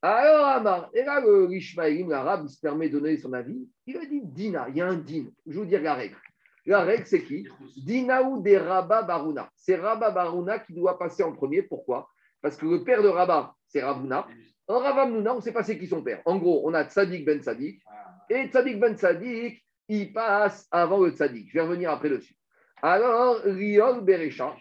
Alors Amar, et là le l'arabe, il se permet de donner son avis. Il a dit Dina, il y a un din. Je vous dire la règle. La règle, c'est qui? Dinaou des Rabba Baruna. C'est Rabba Baruna qui doit passer en premier. Pourquoi? Parce que le père de Rabba, c'est Ravuna. En Ravamnuna, on ne sait pas c'est qui son père. En gros, on a Tzadik ben Tzadik. Et Tzadik ben Tzadik, il passe avant le Tzadik. Je vais revenir après dessus. Alors, Riol Berecha.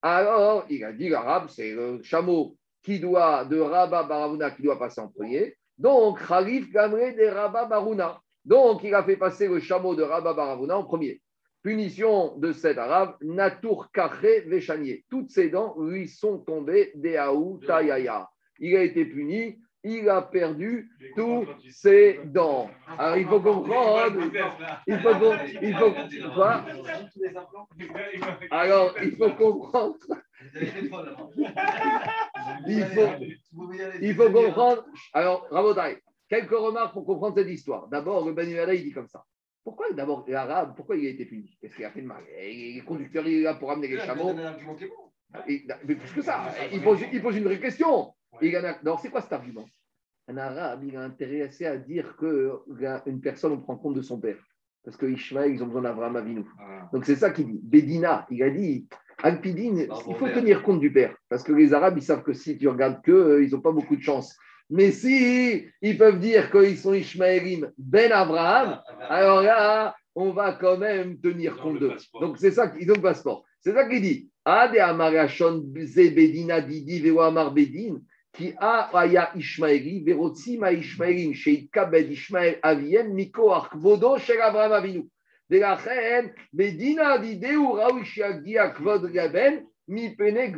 Alors, il a dit l'arabe, c'est le chameau qui doit, de Rabba Baravuna, qui doit passer en premier. Donc, Khalif Gamre de Rabba Baruna. Donc, il a fait passer le chameau de Rabba Baravuna en premier. Punition de cet arabe, Natour Kaché Vechanier. Toutes ses dents lui sont tombées des Aou Tayaya il a été puni, il a perdu tous ses dents. Alors il faut comprendre. Il faut, il faut quoi? Alors il faut comprendre. Il faut, il faut comprendre. Alors, Rabotai, quelques remarques pour comprendre cette histoire. D'abord, le Banu il dit comme ça. Pourquoi d'abord l'arabe, pourquoi il a été puni? Qu'est-ce qu'il a fait de mal Les conducteurs, il est là pour amener les chameaux. Mais plus que ça, il pose, il pose une vraie question. Alors, c'est quoi cet argument? Un arabe, il est intéressé à dire qu'une personne, on prend compte de son père. Parce que Ishmael, ils ont besoin d'Abraham Avinu. Ah. Donc, c'est ça qu'il dit. Bédina, il a dit Alpidine, il faut tenir compte du père. Parce que les Arabes, ils savent que si tu regardes que, euh, ils n'ont pas beaucoup de chance. Mais si ils peuvent dire qu'ils sont Ishmaelim ben Abraham, ah, ah, alors là, on va quand même tenir compte d'eux. Donc c'est ça qu'ils ont le passeport. C'est ça qu'il dit. Ade Amarashon Bedina Didi Amar Bedin qui a aya Ishmaeli, verotzima Ishmaelin, chez Kabed Ishmael Aviem, Miko Arkvodo, chez Abraham Avinu. De la reine, Medina d'idée ou Kvod Gaben, Mi Pene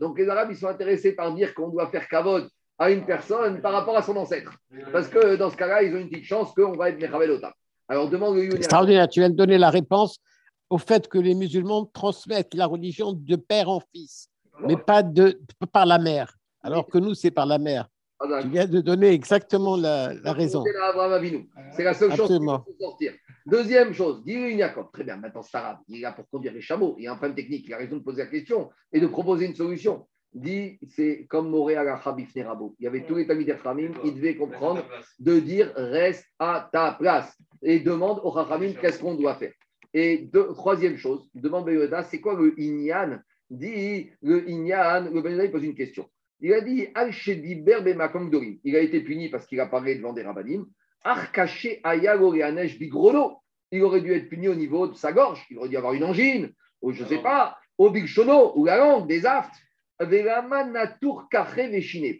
Donc les Arabes, ils sont intéressés par dire qu'on doit faire Kavod à une personne par rapport à son ancêtre. Parce que dans ce cas-là, ils ont une petite chance qu'on va être Mechabel Alors demande le Extraordinaire, tu viens de donner la réponse au fait que les musulmans transmettent la religion de père en fils, mais pas de, par la mère, alors que nous, c'est par la mère. Ah, tu viens de donner exactement la, raison. C'est la seule chose qui peut sortir. Deuxième chose, dit Jacob, très bien, maintenant c'est arabe, il est là pour conduire les chameaux, il y a un problème technique, il a raison de poser la question et de proposer une solution. Dit, c'est comme Moré à la Il y avait tous les Tamid Khamim, il devait comprendre de dire reste à ta place et demande au Khamim qu'est-ce qu'on doit faire? Et troisième chose, demande Beyoda, c'est quoi le Inyan? Dit le Inyan, le Beyoda pose une question. Il a dit Al Il a été puni parce qu'il a parlé devant des rabbinim. Arkaché Ayagoreanesh Bigrono. Il aurait dû être puni au niveau de sa gorge. Il aurait dû avoir une angine, ou je ne sais pas, au Big Shono, ou la langue, des aftes.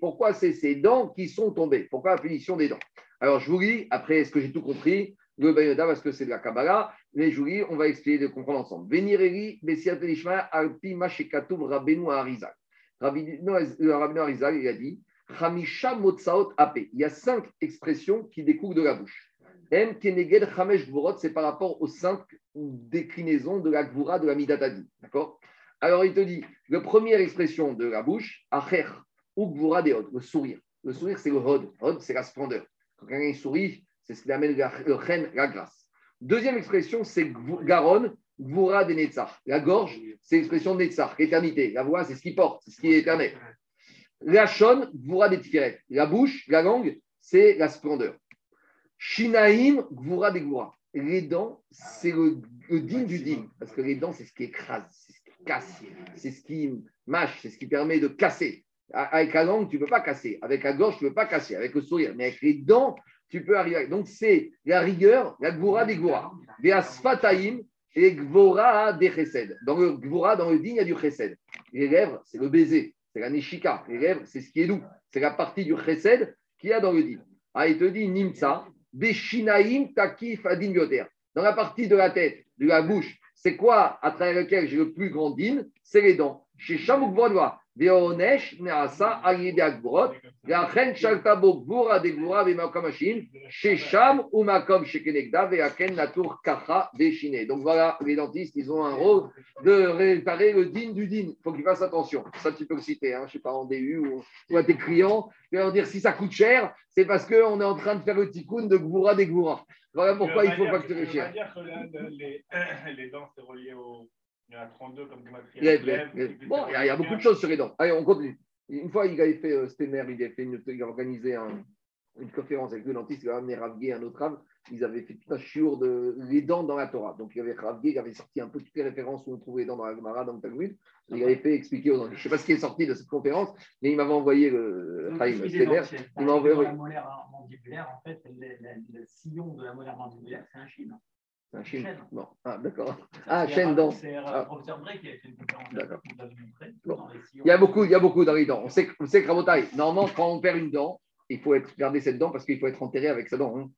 Pourquoi c'est ces dents qui sont tombées? Pourquoi la punition des dents? Alors je vous lis, après, est-ce que j'ai tout compris Le Bayoda, parce que c'est de la Kabbalah, mais je vous lis, on va expliquer de comprendre ensemble. Bessiatelishma, Alpi, Mashekatoub, Rabbeinu, Arizal. Rabbeinu Arizal, il a dit. Il y a cinq expressions qui découlent de la bouche. M Keneged Hamesh Gvorot, c'est par rapport aux cinq déclinaisons de la Gvura de la Midatadi. D'accord? Alors il te dit, la première expression de la bouche, acher, ou gvura de le sourire. Le sourire, c'est le hod. Hod, c'est la splendeur. Quand quelqu'un sourit, c'est ce qui amène le chen, la grâce. Deuxième expression, c'est garon, gvura de netzach. La gorge, c'est l'expression de netzach, l'éternité. La voix, c'est ce qui porte, c'est ce qui est éternel. La shon, gvura des tiferet. La bouche, la langue, c'est la splendeur. Shinaim, gvura des gvura. Les dents, c'est le, le digne du digne. Parce que les dents, c'est ce qui écrase, casse. C'est ce qui mâche, c'est ce qui permet de casser. Avec la langue, tu ne peux pas casser. Avec la gorge, tu ne peux pas casser. Avec le sourire. Mais avec les dents, tu peux arriver. Donc, c'est la rigueur, la gvora des gvora. Des asfataïm et gvora des chesed. Dans le gvora, dans le digne, il y a du chesed. Les lèvres, c'est le baiser. C'est la nishika. Les lèvres, c'est ce qui est doux. C'est la partie du chesed qu'il y a dans le digne. Ah, il te dit nimsa, beshinaim takif adin Dans la partie de la tête, de la bouche, c'est quoi à travers lequel j'ai le plus grand dîme C'est les dents. Chez Shamouk Vodwa, Donc voilà, les dentistes, ils ont un rôle de réparer le din du din. Il faut qu'ils fassent attention. Ça, tu peux le citer, hein, je ne sais pas, en DU ou, à tes clients. Tu leur dire si ça coûte cher, c'est parce qu'on est en train de faire le tikkun de Gvura des Gvura. Voilà pourquoi il faut dire que les, les dents, c'est relié au. Il y en a 32 comme il y, bon, il y, a, beaucoup de choses sur les dents. Allez, on continue. Une fois, il avait fait, euh, Stener, il avait fait une, il a organisé un, une conférence avec le dentiste, il a amené Ravgué, un autre âme. Ils avaient fait tout un chiour de les dents dans la Torah. Donc, il y avait Ravgué qui avait sorti un peu toutes les références où on trouvait les dents dans la Gemara, dans le Talmud. Il avait fait expliquer aux dentistes. Je ne sais pas ce qui est sorti de cette conférence, mais il m'avait envoyé le Chaim Stener. Il m'a envoyé. La molaire mandibulaire, en fait, le, sillon de la molaire mandibulaire, c'est un chine. Un. Bon, ah, d'accord. Ah, chaîne dent. C'est le ah. professeur qui a fait une conférence. D'accord. Il y a beaucoup, il y a beaucoup dans les dents. On sait, on sait que normalement, quand on perd une dent, il faut être, garder cette dent parce qu'il faut être enterré avec sa dent. Hein.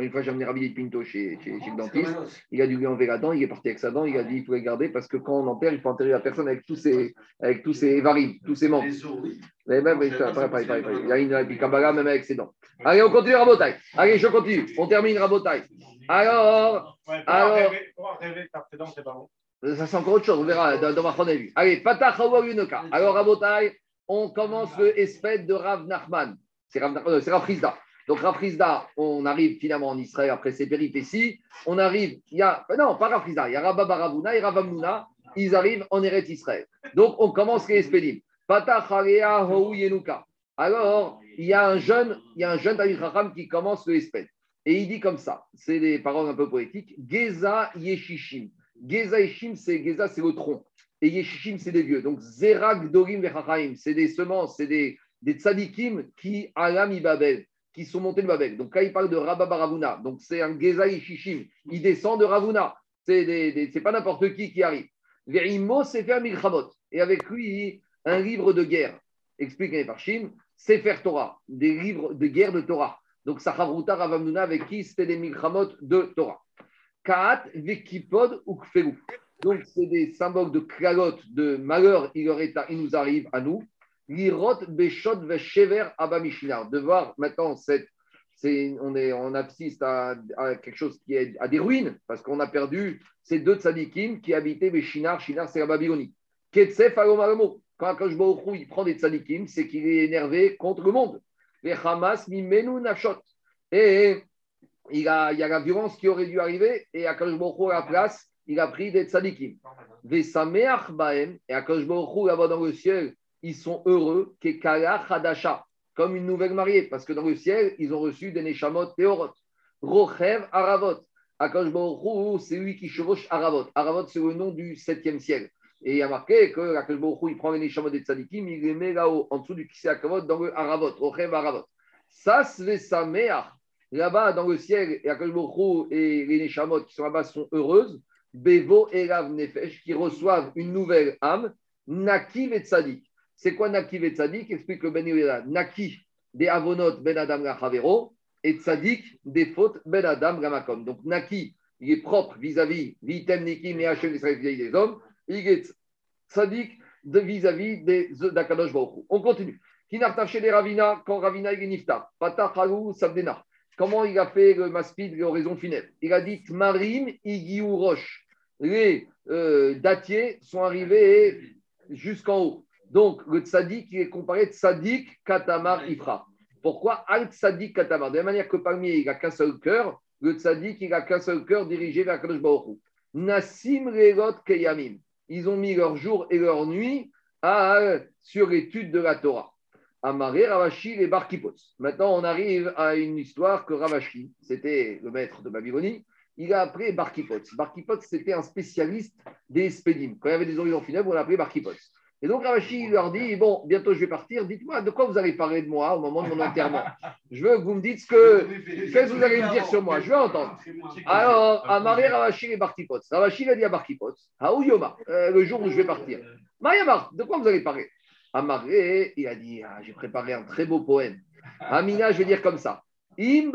Une fois, j'ai amené Rabbi Pinto chez, chez, chez, le dentiste. Il a dû lui enlever la dent, il est parti avec sa dent. Il a dit qu'il faut la garder parce que quand on enterre, il faut enterrer la personne avec tous ses, avec tous ses tous ses membres. Mais même, il y a une Kabbalah même avec ses dents. Allez, on continue Rabotai. Allez, je continue. On termine Rabotai. Alors, alors. Ça, c'est encore autre chose, on verra dans, dans ma chronologie. Allez, Yunoka. Alors, Rabotai, on commence le espèce de Rav Nachman. C'est Rav, euh, Rav. Donc, Rav Frizda, on arrive finalement en Israël après ses péripéties. On arrive, il y a, euh, non, pas Rav Frizda, il y a Rabba Baravuna et Rav Amuna. Ils arrivent en Eret Israël. Donc, on commence les Yenuka. Alors, il y a un jeune, il y a un jeune David Raham qui commence le espède. Et il dit comme ça, c'est des paroles un peu poétiques, Geza Yeshishim. Geza Yeshishim, c'est Geza, c'est le tronc. Et Yeshishim, c'est des vieux. Donc Zerak Dorim Vechachaim, c'est des semences, c'est des, des tzadikim qui alam Babel, qui sont montés de Babel. Donc quand il parle de Rabba Baravuna, donc c'est un Geza Yeshishim, il descend de Ravuna. C'est c'est pas n'importe qui qui arrive. Verimo Sefer Milchamot. Et avec lui, un livre de guerre. Explique les Parchim, Sefer Torah, des livres de guerre de Torah. Donc, Sachavruta Ravamnuna, avec qui c'était des milchamot de Torah. Kaat, Vekipod ou. Donc, c'est des symboles de klalote, de malheur, il nous arrive à nous. Lirot, Beshot, Veshever, Abamishinar. De voir maintenant cette on, est, on assiste à, quelque chose qui est à des ruines, parce qu'on a perdu ces deux tzadikim qui habitaient les Shinar. C'est la Babylonie. Ketsef Quand Akash il prend des tzadikim, c'est qu'il est énervé contre le monde. Les Hamas, Mimenu Nafshot. Et il, a, il y a la violence qui aurait dû arriver, et Akash à la place, il a pris des tzadikim. Vesameach Baem, et Akash là-bas dans le ciel, ils sont heureux, Kekala Hadasha comme une nouvelle mariée, parce que dans le ciel, ils ont reçu des Neshamot Théorot. Rochev Aravot. Akash c'est lui qui chevauche Aravot. Aravot, c'est le nom du septième ciel. Et il y a marqué que Akash il prend les Neshamot des Tzadikim, il les met là-haut, en dessous du Kisei Akavot, dans le Aravot. Rochev Aravot. Ça, c'est sa mère. Là-bas, dans le ciel, et Akash et les Neshamot qui sont là-bas sont heureuses. Bevo et Rav Nefesh, qui reçoivent une nouvelle âme, Nakiv et Tzadik. C'est quoi Naki et Tzadik? Explique le Ben Naki des Avonot Ben Adam Rachavero et Tzadik des fautes Ben Adam Ramakom. Donc Naki, il est propre vis-à-vis Vitem Niki Meachem Israël vis-à-vis des hommes. Il est Tzadik vis-à-vis d'Akadosh Baruch On continue. Kinartaché des Ravina, quand Ravina est nifta. Patachalou Sabdena. Comment il a fait le maspid, l'oraison funèbre? Il a dit Marim Igiou Roche. Les euh, datiers sont arrivés jusqu'en haut. Donc, le tzaddik, il est comparé tzaddik katamar ifra. Pourquoi al tzaddik katamar? De la manière que parmi il n'a qu'un seul cœur, le tzaddik, il n'a qu'un seul cœur dirigé vers Kadosh Baruch Nassim relot keyamim. Ils ont mis leur jour et leur nuit à, sur l'étude de la Torah. Amaré, Ravashi et Barkipot. Maintenant, on arrive à une histoire que Ravashi, c'était le maître de Babylonie, il a appelé Barkipot. Barkipot, c'était un spécialiste des spédim. Quand il y avait des horizons funèbres, on l'appelait Barkipot. Et donc Ravashi leur dit Bon, bientôt je vais partir, dites-moi de quoi vous allez parler de moi au moment de mon enterrement? Je veux que vous me dites ce que, vous allez me dire sur moi. Je veux entendre. Alors, Amaré Ravashi et Barkipot. Ravashi a dit à Barkipot Haouyoma, euh, le jour où je vais partir. Mariamar, de quoi vous allez parler Amaré, il a dit ah, J'ai préparé un très beau poème. Amina, je vais dire comme ça. Si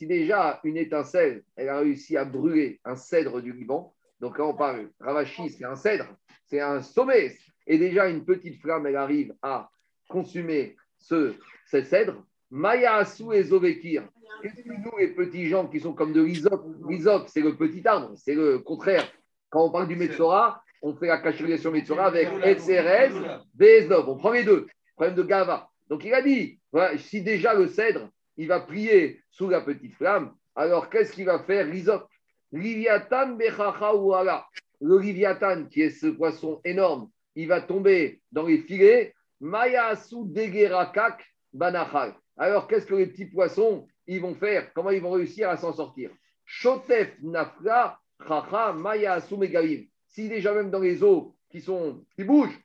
déjà une étincelle, elle a réussi à brûler un cèdre du Liban, donc là on parle, Ravashi, c'est un cèdre c'est un sommet. Et déjà, une petite flamme, elle arrive à consumer ce, cèdre. Maya Asu et Zovekir. nous, les petits gens qui sont comme de l'isop L'isop, c'est le petit arbre, c'est le contraire. Quand on parle du Metzora, on fait la cachérison Metzora avec Etzeres, Bezdov. On prend les deux. Problème de Gava. Donc il a dit si déjà le cèdre, il va prier sous la petite flamme, alors qu'est-ce qu'il va faire L'isop Liviatan le Liviatan, qui est ce poisson énorme, il va tomber dans les filets. Mayasu Degerakak Banachal. Alors, qu'est-ce que les petits poissons, ils vont faire? Comment ils vont réussir à s'en sortir? Shotef Nafra Chacha. Si déjà même dans les eaux qui, sont, qui bougent,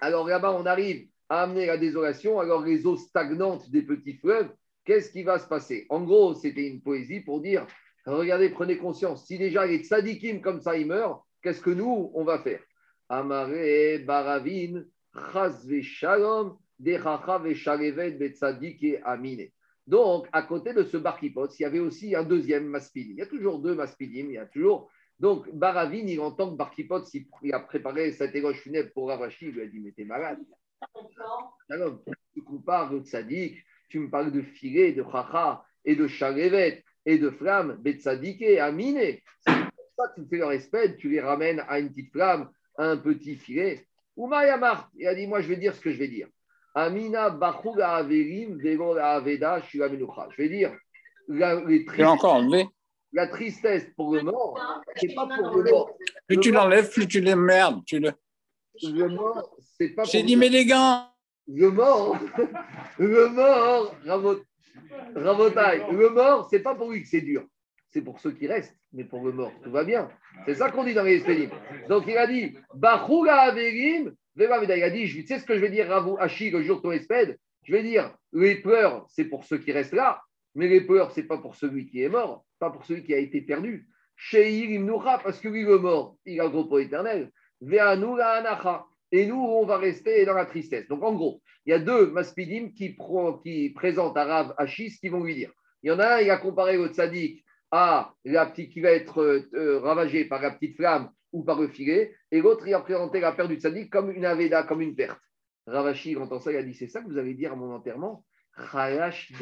alors là-bas, on arrive à amener la désolation, alors les eaux stagnantes des petits fleuves, qu'est-ce qui va se passer? En gros, c'était une poésie pour dire regardez, prenez conscience, si déjà les tzadikim comme ça, ils meurent, qu'est-ce que nous, on va faire? Amare Baravin, Chazve Shalom, et Amine. Donc, à côté de ce Barkipot, il y avait aussi un deuxième Maspidim. Il y a toujours deux Maspidim, il y a toujours. Donc, Baravin, il entend que Barkipot, il a préparé cette éloge funèbre pour Ravashi, il lui a dit Mais t'es malade. Alors, tu me parles de Tzadik, tu me parles de filet, de Chacha et de Shalevet et de flamme, Betzadik et Amine tu fais leur espède, tu les ramènes à une petite flamme, à un petit filet. Umayamar, il a dit Moi, je vais dire ce que je vais dire. Amina Averim Aveda Je vais dire la, les encore La tristesse pour le mort, c'est pas pour le mort. Plus tu l'enlèves, plus tu l'emmerdes. Tu le... le mort, c'est pas J'ai dit, mais les gants Le mort, le mort, Ravotaille, le mort, c'est pas pour lui que c'est dur c'est pour ceux qui restent, mais pour le mort, tout va bien. C'est ça qu'on dit dans les Espédim. Donc il a dit, Bachouga Averim, il a dit, tu sais ce que je vais dire, Ravou Hachi, le jour de ton espède Je vais dire, les pleurs, c'est pour ceux qui restent là, mais les pleurs, c'est pas pour celui qui est mort, pas pour celui qui a été perdu. Imnoura, parce que lui, le mort, il a le repos éternel. Et nous, on va rester dans la tristesse. Donc en gros, il y a deux maspidim qui, qui présentent à Rav Hachis qui vont lui dire. Il y en a un, il a comparé au tzaddik à la petite, qui va être euh, ravagée par la petite flamme ou par le filet, et l'autre, il a présenté la perte du tzaddik comme une aveda, comme une perte. Ravashi, il entend ça, il a dit C'est ça que vous allez dire à mon enterrement? Ravashi,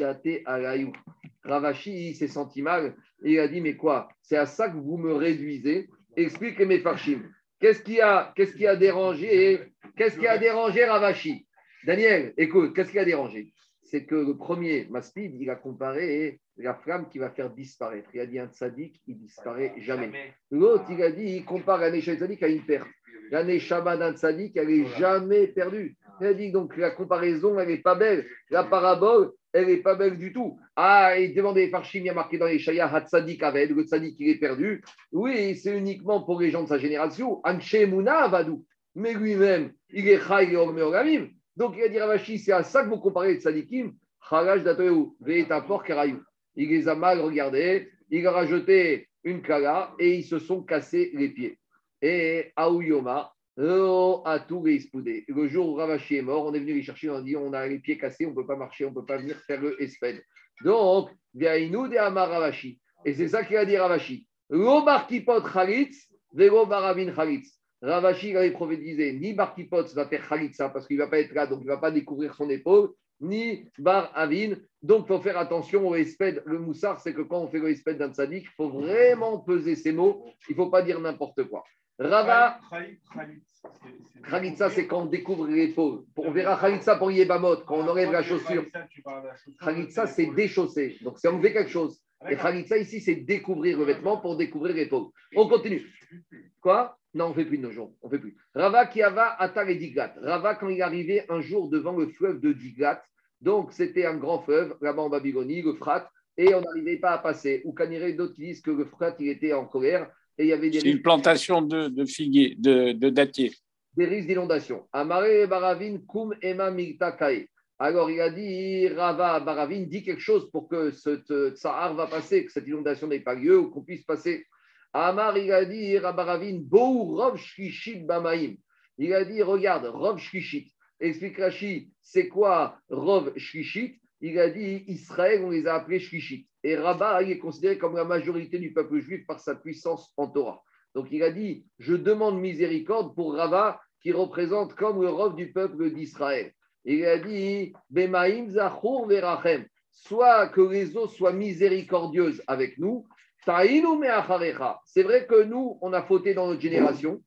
il s'est senti mal et il a dit Mais quoi? C'est à ça que vous me réduisez? Explique mes farshim. Qu'est-ce qui a, qu'est-ce qui a dérangé Qu'est-ce qui a dérangé Ravashi Daniel, écoute, qu'est-ce qui a dérangé? C'est que le premier Maspid, il a comparé la flamme qui va faire disparaître. Il a dit un tzaddik, il disparaît jamais. L'autre, il a dit, il compare un tzaddik à une perte. L'année Shabbat d'un tzaddik, elle n'est jamais perdue. Il a dit donc la comparaison, elle n'est pas belle. La parabole, elle n'est pas belle du tout. Ah, il demandait Farshim, il y a marqué dans les Shaya, Hatzadik Aved, le tzadik il est perdu. Oui, c'est uniquement pour les gens de sa génération. Anche Mouna Avadou. Mais lui-même, il est Chai et Donc il a dit Ravashi, c'est à ça que vous comparez les tzadikim. Il les a mal regardés, il a rajouté une kala et ils se sont cassés les pieds. Et Aouyoma, le jour où Ravashi est mort, on est venu les chercher, on a dit on a les pieds cassés, on ne peut pas marcher, on ne peut pas venir faire le espède. Donc, nous de Amar Ravashi. Et c'est ça qu'il a dit Ravashi. Lo avait prophétisé ni barkipot va faire chalitza parce qu'il ne va pas être là, donc il ne va pas découvrir son épaule, ni bar avin. Donc, il faut faire attention au espède. Le moussard, c'est que quand on fait le espède d'un sadique, il faut vraiment peser ses mots. Il ne faut pas dire n'importe quoi. Rava. Khalitsa, c'est quand on découvre l'épaule. On verra Khalitsa pour Yebamot, quand on enlève la chaussure. Khalitsa, c'est déchausser. Donc, c'est enlever quelque chose. Et Khalitsa, ici, c'est découvrir le vêtement pour découvrir l'épaule. On continue. Quoi? Non, on ne fait plus de nos jours. On fait plus. Rava Kiava Atar et Diglat. Rava, quand il arrivait un jour devant le fleuve de Diglat, donc c'était un grand fleuve, là-bas en Babylonie, le Frat, et on n'arrivait pas à passer. Ou Kaniré, d'autres disent que le Frat, il était en colère c'est une plantation de, de figuiers, de, de dattiers. Des risques d'inondation. Amare Baravin Kum Ema Alors il a dit, Rava Baravin dit quelque chose pour que ce Tsahar va passer, que cette inondation n'ait pas lieu ou qu'on puisse passer. Amar, il a dit, Rabaravin, Bou Rov Shkishit Bamaim. Il a dit, regarde, Rov Shkishit. Explique Rashi, c'est quoi Rov Shkishit? Il a dit, Israël, on les a appelés Shkishit. Et Rabat est considéré comme la majorité du peuple juif par sa puissance en Torah. Donc il a dit Je demande miséricorde pour Rabat qui représente comme le rov du peuple d'Israël. Il a dit Bemaim Zachur Verachem soit que les eaux soient miséricordieuses avec nous. C'est vrai que nous, on a fauté dans notre génération.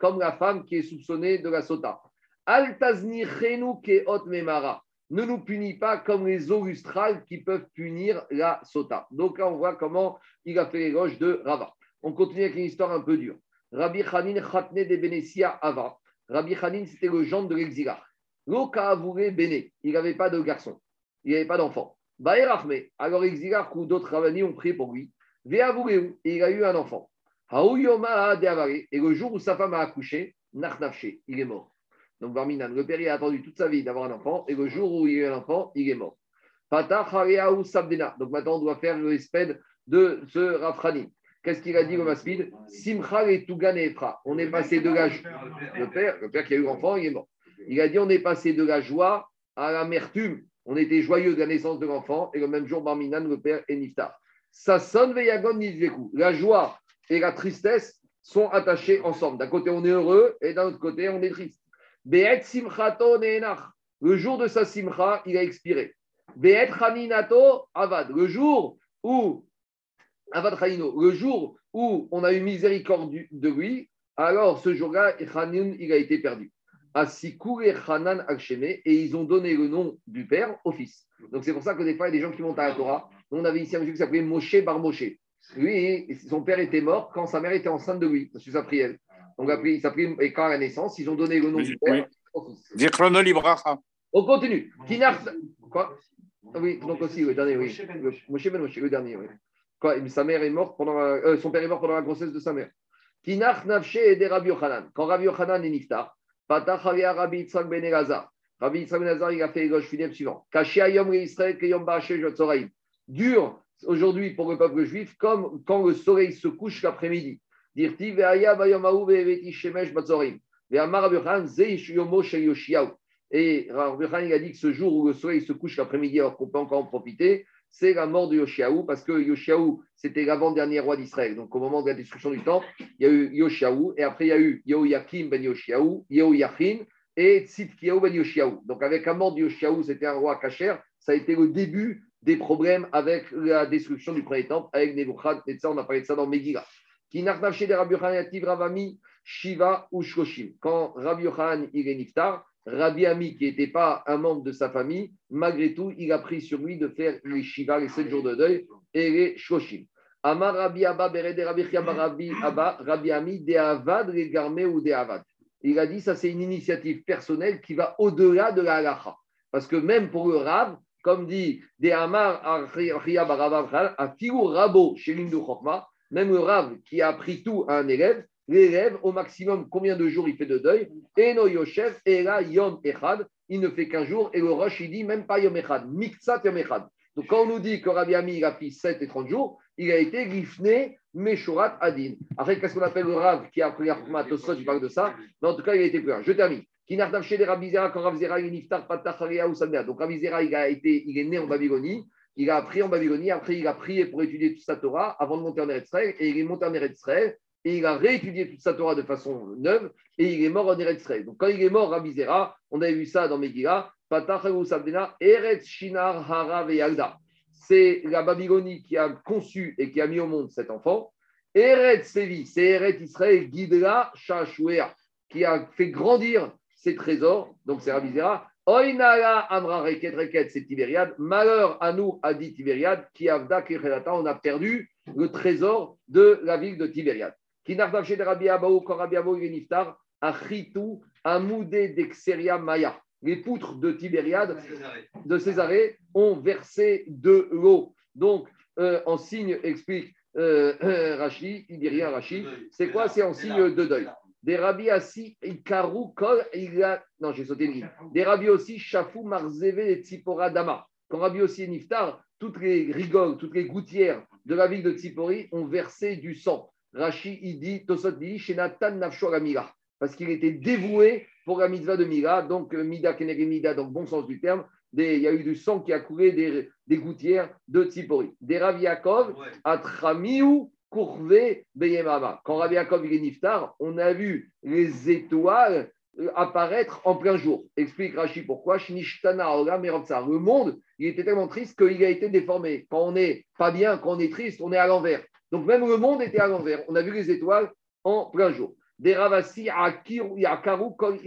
Comme la femme qui est soupçonnée de la sota. Altaznichenu keot memara ne nous punit pas comme les eaux lustrales qui peuvent punir la sota. Donc là, on voit comment il a fait l'éloge de Rava. On continue avec une histoire un peu dure. Rabbi Khanin Khatne de Benesia Ava. Rabbi Khanin, c'était le gendre de l'exilar. L'Oka avoué Béné. Il n'avait pas de garçon. Il n'avait pas d'enfant. Alors Exilach ou d'autres rabbins ont prié pour lui. Il a eu un enfant. Et le jour où sa femme a accouché, il est mort. Donc, Barminan, le père, il a attendu toute sa vie d'avoir un enfant, et le jour où il a eu un enfant, il est mort. Donc, maintenant, on doit faire le sped de ce Rafrani. Qu'est-ce qu'il a dit le Maspid Simcha et Efra. On est passé de la joie. Le père, le père qui a eu l'enfant, il est mort. Il a dit on est passé de la joie à l'amertume. On était joyeux de la naissance de l'enfant, et le même jour, Barminan, le père, est Niftar. Ça sonne Veyagon La joie et la tristesse sont attachées ensemble. D'un côté, on est heureux, et d'un autre côté, on est triste. Be'et simchato Le jour de sa simcha, il a expiré. Be'et chaninato avad. Le jour où avad le jour où on a eu miséricorde de lui, alors ce jour-là, il a été perdu. Et Hanan et ils ont donné le nom du père au fils. Donc c'est pour ça que des fois, il y a des gens qui montent à la Torah. On avait ici un monsieur qui s'appelait Moshe Bar Moshe. Lui, son père était mort quand sa mère était enceinte de lui, parce que sa prière. Donc il s'appelait et quand à la naissance, ils ont donné le nom du père. On continue. Quoi Oui, donc aussi, le dernier, oui. Moshe Ben Moshe, le dernier, oui. Quoi, sa mère est morte pendant euh, son père est mort pendant la grossesse de sa mère. Tinach Nafshe et des Rabbi Yochanan. Quand Rabbi Yochanan est niftar, Patach Rabbi Yitzhak Ben Elazar. Rabbi Yitzhak Ben Elazar, il a fait les gauches fidèles suivants. Kashi Ayom Israël Keyom Baache Jotzoraim. Dur aujourd'hui pour le peuple juif, comme quand le soleil se couche l'après-midi. Dirti ve'aya ve'eveti shemesh batzorim. Ve'amar Yochanan yomo. Et Yochanan, il a dit que ce jour où le soleil se couche l'après-midi alors qu'on peut encore en profiter, c'est la mort de Yoshiaou, parce que Yoshiaou, c'était l'avant-dernier roi d'Israël. Donc, au moment de la destruction du temple, il y a eu Yoshiaou, et après, il y a eu Yehoyakim ben Yoshiaou, Yehoyachin et Tzidkiaou ben Yoshiaou. Donc, avec la mort de Yoshiaou, c'était un roi cacher, ça a été le début des problèmes avec la destruction du premier temple, avec Nebuchadnezzar, on a parlé de ça dans Megillah. Shiva ou. Quand Rabbi Yochanan, il est niftar, Rabbi Ami, qui n'était pas un membre de sa famille, malgré tout, il a pris sur lui de faire les Shiva, les sept jours de deuil, et les Shloshim. Amar Rabbi Abba, Berede Rabbi Rabbi Abba, Rabbi Ami, de Avad, les Garmé ou de Avad. Il a dit, ça c'est une initiative personnelle qui va au-delà de la halacha. Parce que même pour le Rav, comme dit De Amar, a Figu Rabo, chez l'Indu Chokma, même le Rav qui a appris tout à un élève, l'élève, au maximum, combien de jours il fait de deuil? Et no Yoshev, et là, Yom Echad, il ne fait qu'un jour, et le Roche, il dit même pas Yom Echad, Miktsat Yom Echad. Donc quand on nous dit que Rabbi Ami il a pris 7 et 30 jours, il a été Gifne Meshurat Adin. Après, qu'est-ce qu'on appelle le Rav qui a appris à Tosot, je parle de ça, mais en tout cas, il a été plus Je termine. quand ou Donc Rav Zera, il, a été, il est né en Babylonie, il a appris en Babylonie, après il a prié pour étudier toute sa Torah avant de monter en Eretz et il est monté en Eretz et il a réétudié toute sa Torah de façon neuve, et il est mort en Eretz Donc quand il est mort, Zera, on avait vu ça dans Megillah, Eretz Shinar Hara C'est la Babylonie qui a conçu et qui a mis au monde cet enfant. Eretz Sevi, c'est Eretz Israël, Gidra Shashouer, qui a fait grandir ses trésors. Donc c'est Rabbi Zera. Oinala Amra Reket Reket, c'est Tibériade. Malheur à nous, a dit Tibériade, qui avda on a perdu le trésor de la ville de Tibériade. Kinardavche de Rabbi Abaou, quand Rabbi Abaou est niftar, Achitou, Amoudé d'Exeria Maya. Les poutres de Tibériade, de Césarée, ont versé de l'eau. Donc, euh, en signe, explique euh, euh, Rashi, il dit rien Rashi, c'est quoi? C'est en signe de deuil. Des rabis assis, Ikaru, Kol, non, j'ai sauté une Des rabis aussi, Shafou, Marzeve et Tzipora Dama. Quand Rabbi aussi est niftar, toutes les rigoles, toutes les gouttières de la ville de Tzipori ont versé du sang. Rashi, il dit, Tosot dit, Shenatan Nafsho parce qu'il était dévoué pour la mitzvah de Mila, donc euh, Mida Kenegé Mida, donc bon sens du terme, il y a eu du sang qui a coulé des, gouttières de Tzipori. Des Rav Yaakov, Atramiou, Courvé, Beyemama. Quand Rav Yaakov est niftar, on a vu les étoiles euh, apparaître en plein jour. Explique Rashi pourquoi. Le monde, il était tellement triste qu'il a été déformé. Quand on n'est pas bien, quand on est triste, on est à l'envers. Donc même le monde était à l'envers. On a vu les étoiles en plein jour. Des ravassi yakaru kol.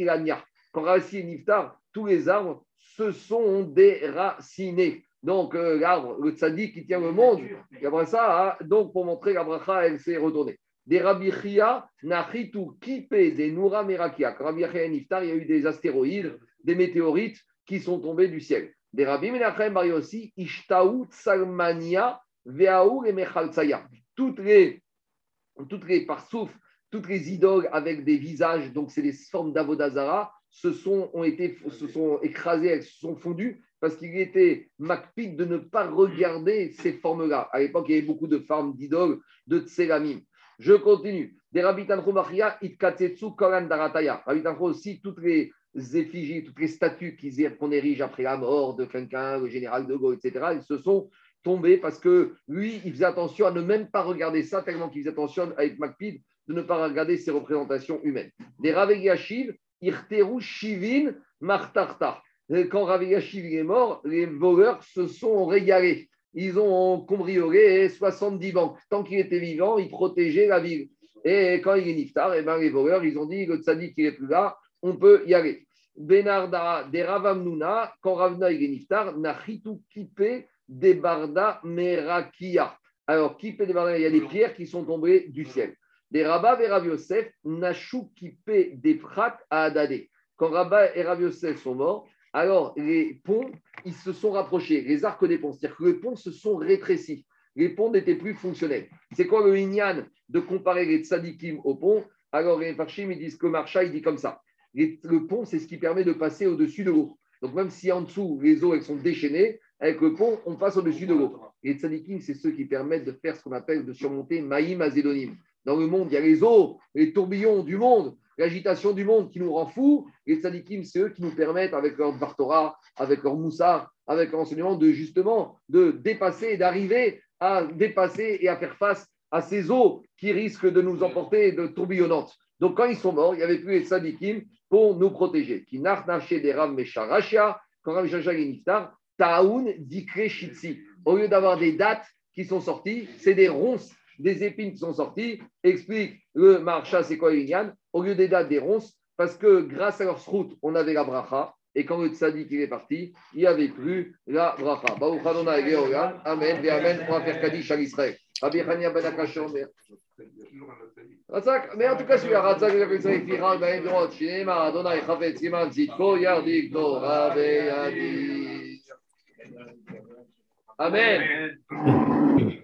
Quand ravassi et niftar, tous les arbres se sont déracinés. Donc euh, l'arbre, le tzaddik qui tient le monde, après ça, hein, donc pour montrer la bracha, elle s'est retournée. Des rabichia, nachitu kipe, des noura merakia. Quand Rabbi et niftar, il y a eu des astéroïdes, des météorites qui sont tombés du ciel. Des rabbi menachem aussi, ishtaou salmania, veaou et mechaltsaya toutes les, toutes les parsouf, toutes les idoles avec des visages, donc c'est les formes d'Avodazara, se sont, ont été, se sont écrasées, elles se sont fondues parce qu'il était macpide de ne pas regarder ces formes-là. À l'époque, il y avait beaucoup de formes d'idoles, de tselamim. Je continue. Des Rabitancho Machia, Itkatetsu Koran Darataya. Rabitancho aussi, toutes les effigies, toutes les statues qu'on érige après la mort de quelqu'un, le général de Gaulle, etc., ils se sont tomber parce que lui, il faisait attention à ne même pas regarder ça, tellement qu'il faisait attention avec Macpid de ne pas regarder ses représentations humaines. Des Ravegyachiv, Irteru Shivin Martarta. Quand Ravegyachiv est mort, les voleurs se sont régalés. Ils ont cambriolé 70 banques. Tant qu'il était vivant, il protégeait la ville. Et quand il est niftar, et eh ben les voleurs, ils ont dit le tzaddik qui est plus là, on peut y aller. Benarda, des Ravamnuna, quand Ravna est niftar, Nachitu Kipe, des barda merakia. Alors, qui peut des Il y a des pierres qui sont tombées du ciel. Des Rabba et Rav Yosef, Nashou qui des prat à Adadé. Quand Rabba et Rav Yosef sont morts, alors les ponts, ils se sont rapprochés, les arcs des ponts. C'est-à-dire que les ponts se sont rétrécis. Les ponts n'étaient plus fonctionnels. C'est quoi le Inyan de comparer les tzadikim au pont Alors les Farshim, ils disent que Marcha, il dit comme ça. le pont, c'est ce qui permet de passer au-dessus de l'eau. Donc même si en dessous, les eaux elles sont déchaînées, avec le pont, on passe au-dessus de l'eau. Les tzadikim, c'est ceux qui permettent de faire ce qu'on appelle de surmonter Maïm Azédonim. Dans le monde, il y a les eaux, les tourbillons du monde. L'agitation du monde qui nous rend fous. Les tzadikim, c'est eux qui nous permettent, avec leur Dvartora, avec leur Moussar, avec leur enseignement, de justement de dépasser, d'arriver à dépasser et à faire face à ces eaux qui risquent de nous emporter de tourbillonnantes. Donc, quand ils sont morts, il n'y avait plus les tzadikim pour nous protéger. Qui quand Rav niftar, taoun dikre shitsi. Au lieu d'avoir des dates qui sont sorties, c'est des ronces, des épines qui sont sorties. Explique le marcha, c'est quoi Inyan Au lieu des dates, des ronces, parce que grâce à leur route, on avait la bracha. Et quand le tzadik il est parti, il n'y avait plus la bracha. Amen, amen. On va faire Kaddish à l'Israël. Rabbi ben Razak, mais en tout cas, celui-là, Razak, il a fait ça, il fira, il va y avoir Shema, Adonai, Chavetz, Iman, Zitko, Yardik, Dora, Amen. Amen.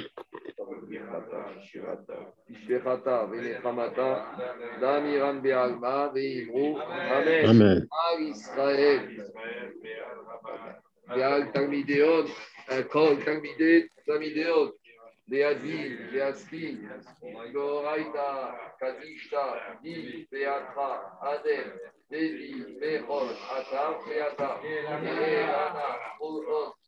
Ishvechata, Venechamata, Damiran Be'alma, Ve'imru, Amen. Al Israël. Be'al Talmideon, eh, Kol Talmideon, Talmideon, Be'adil, Be'aski, Goraita, Kadishta, Di, Be'atra, Adem, Devi, Be'chol, Atar, Be'atar, Be'ana, Ulot,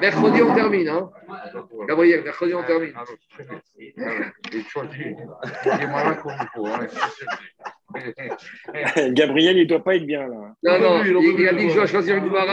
Mercredi, on termine. Hein Gabriel, mercredi, on termine. Gabriel, il ne doit pas être bien là. Non, non, il, a dit que je dois choisir une barre.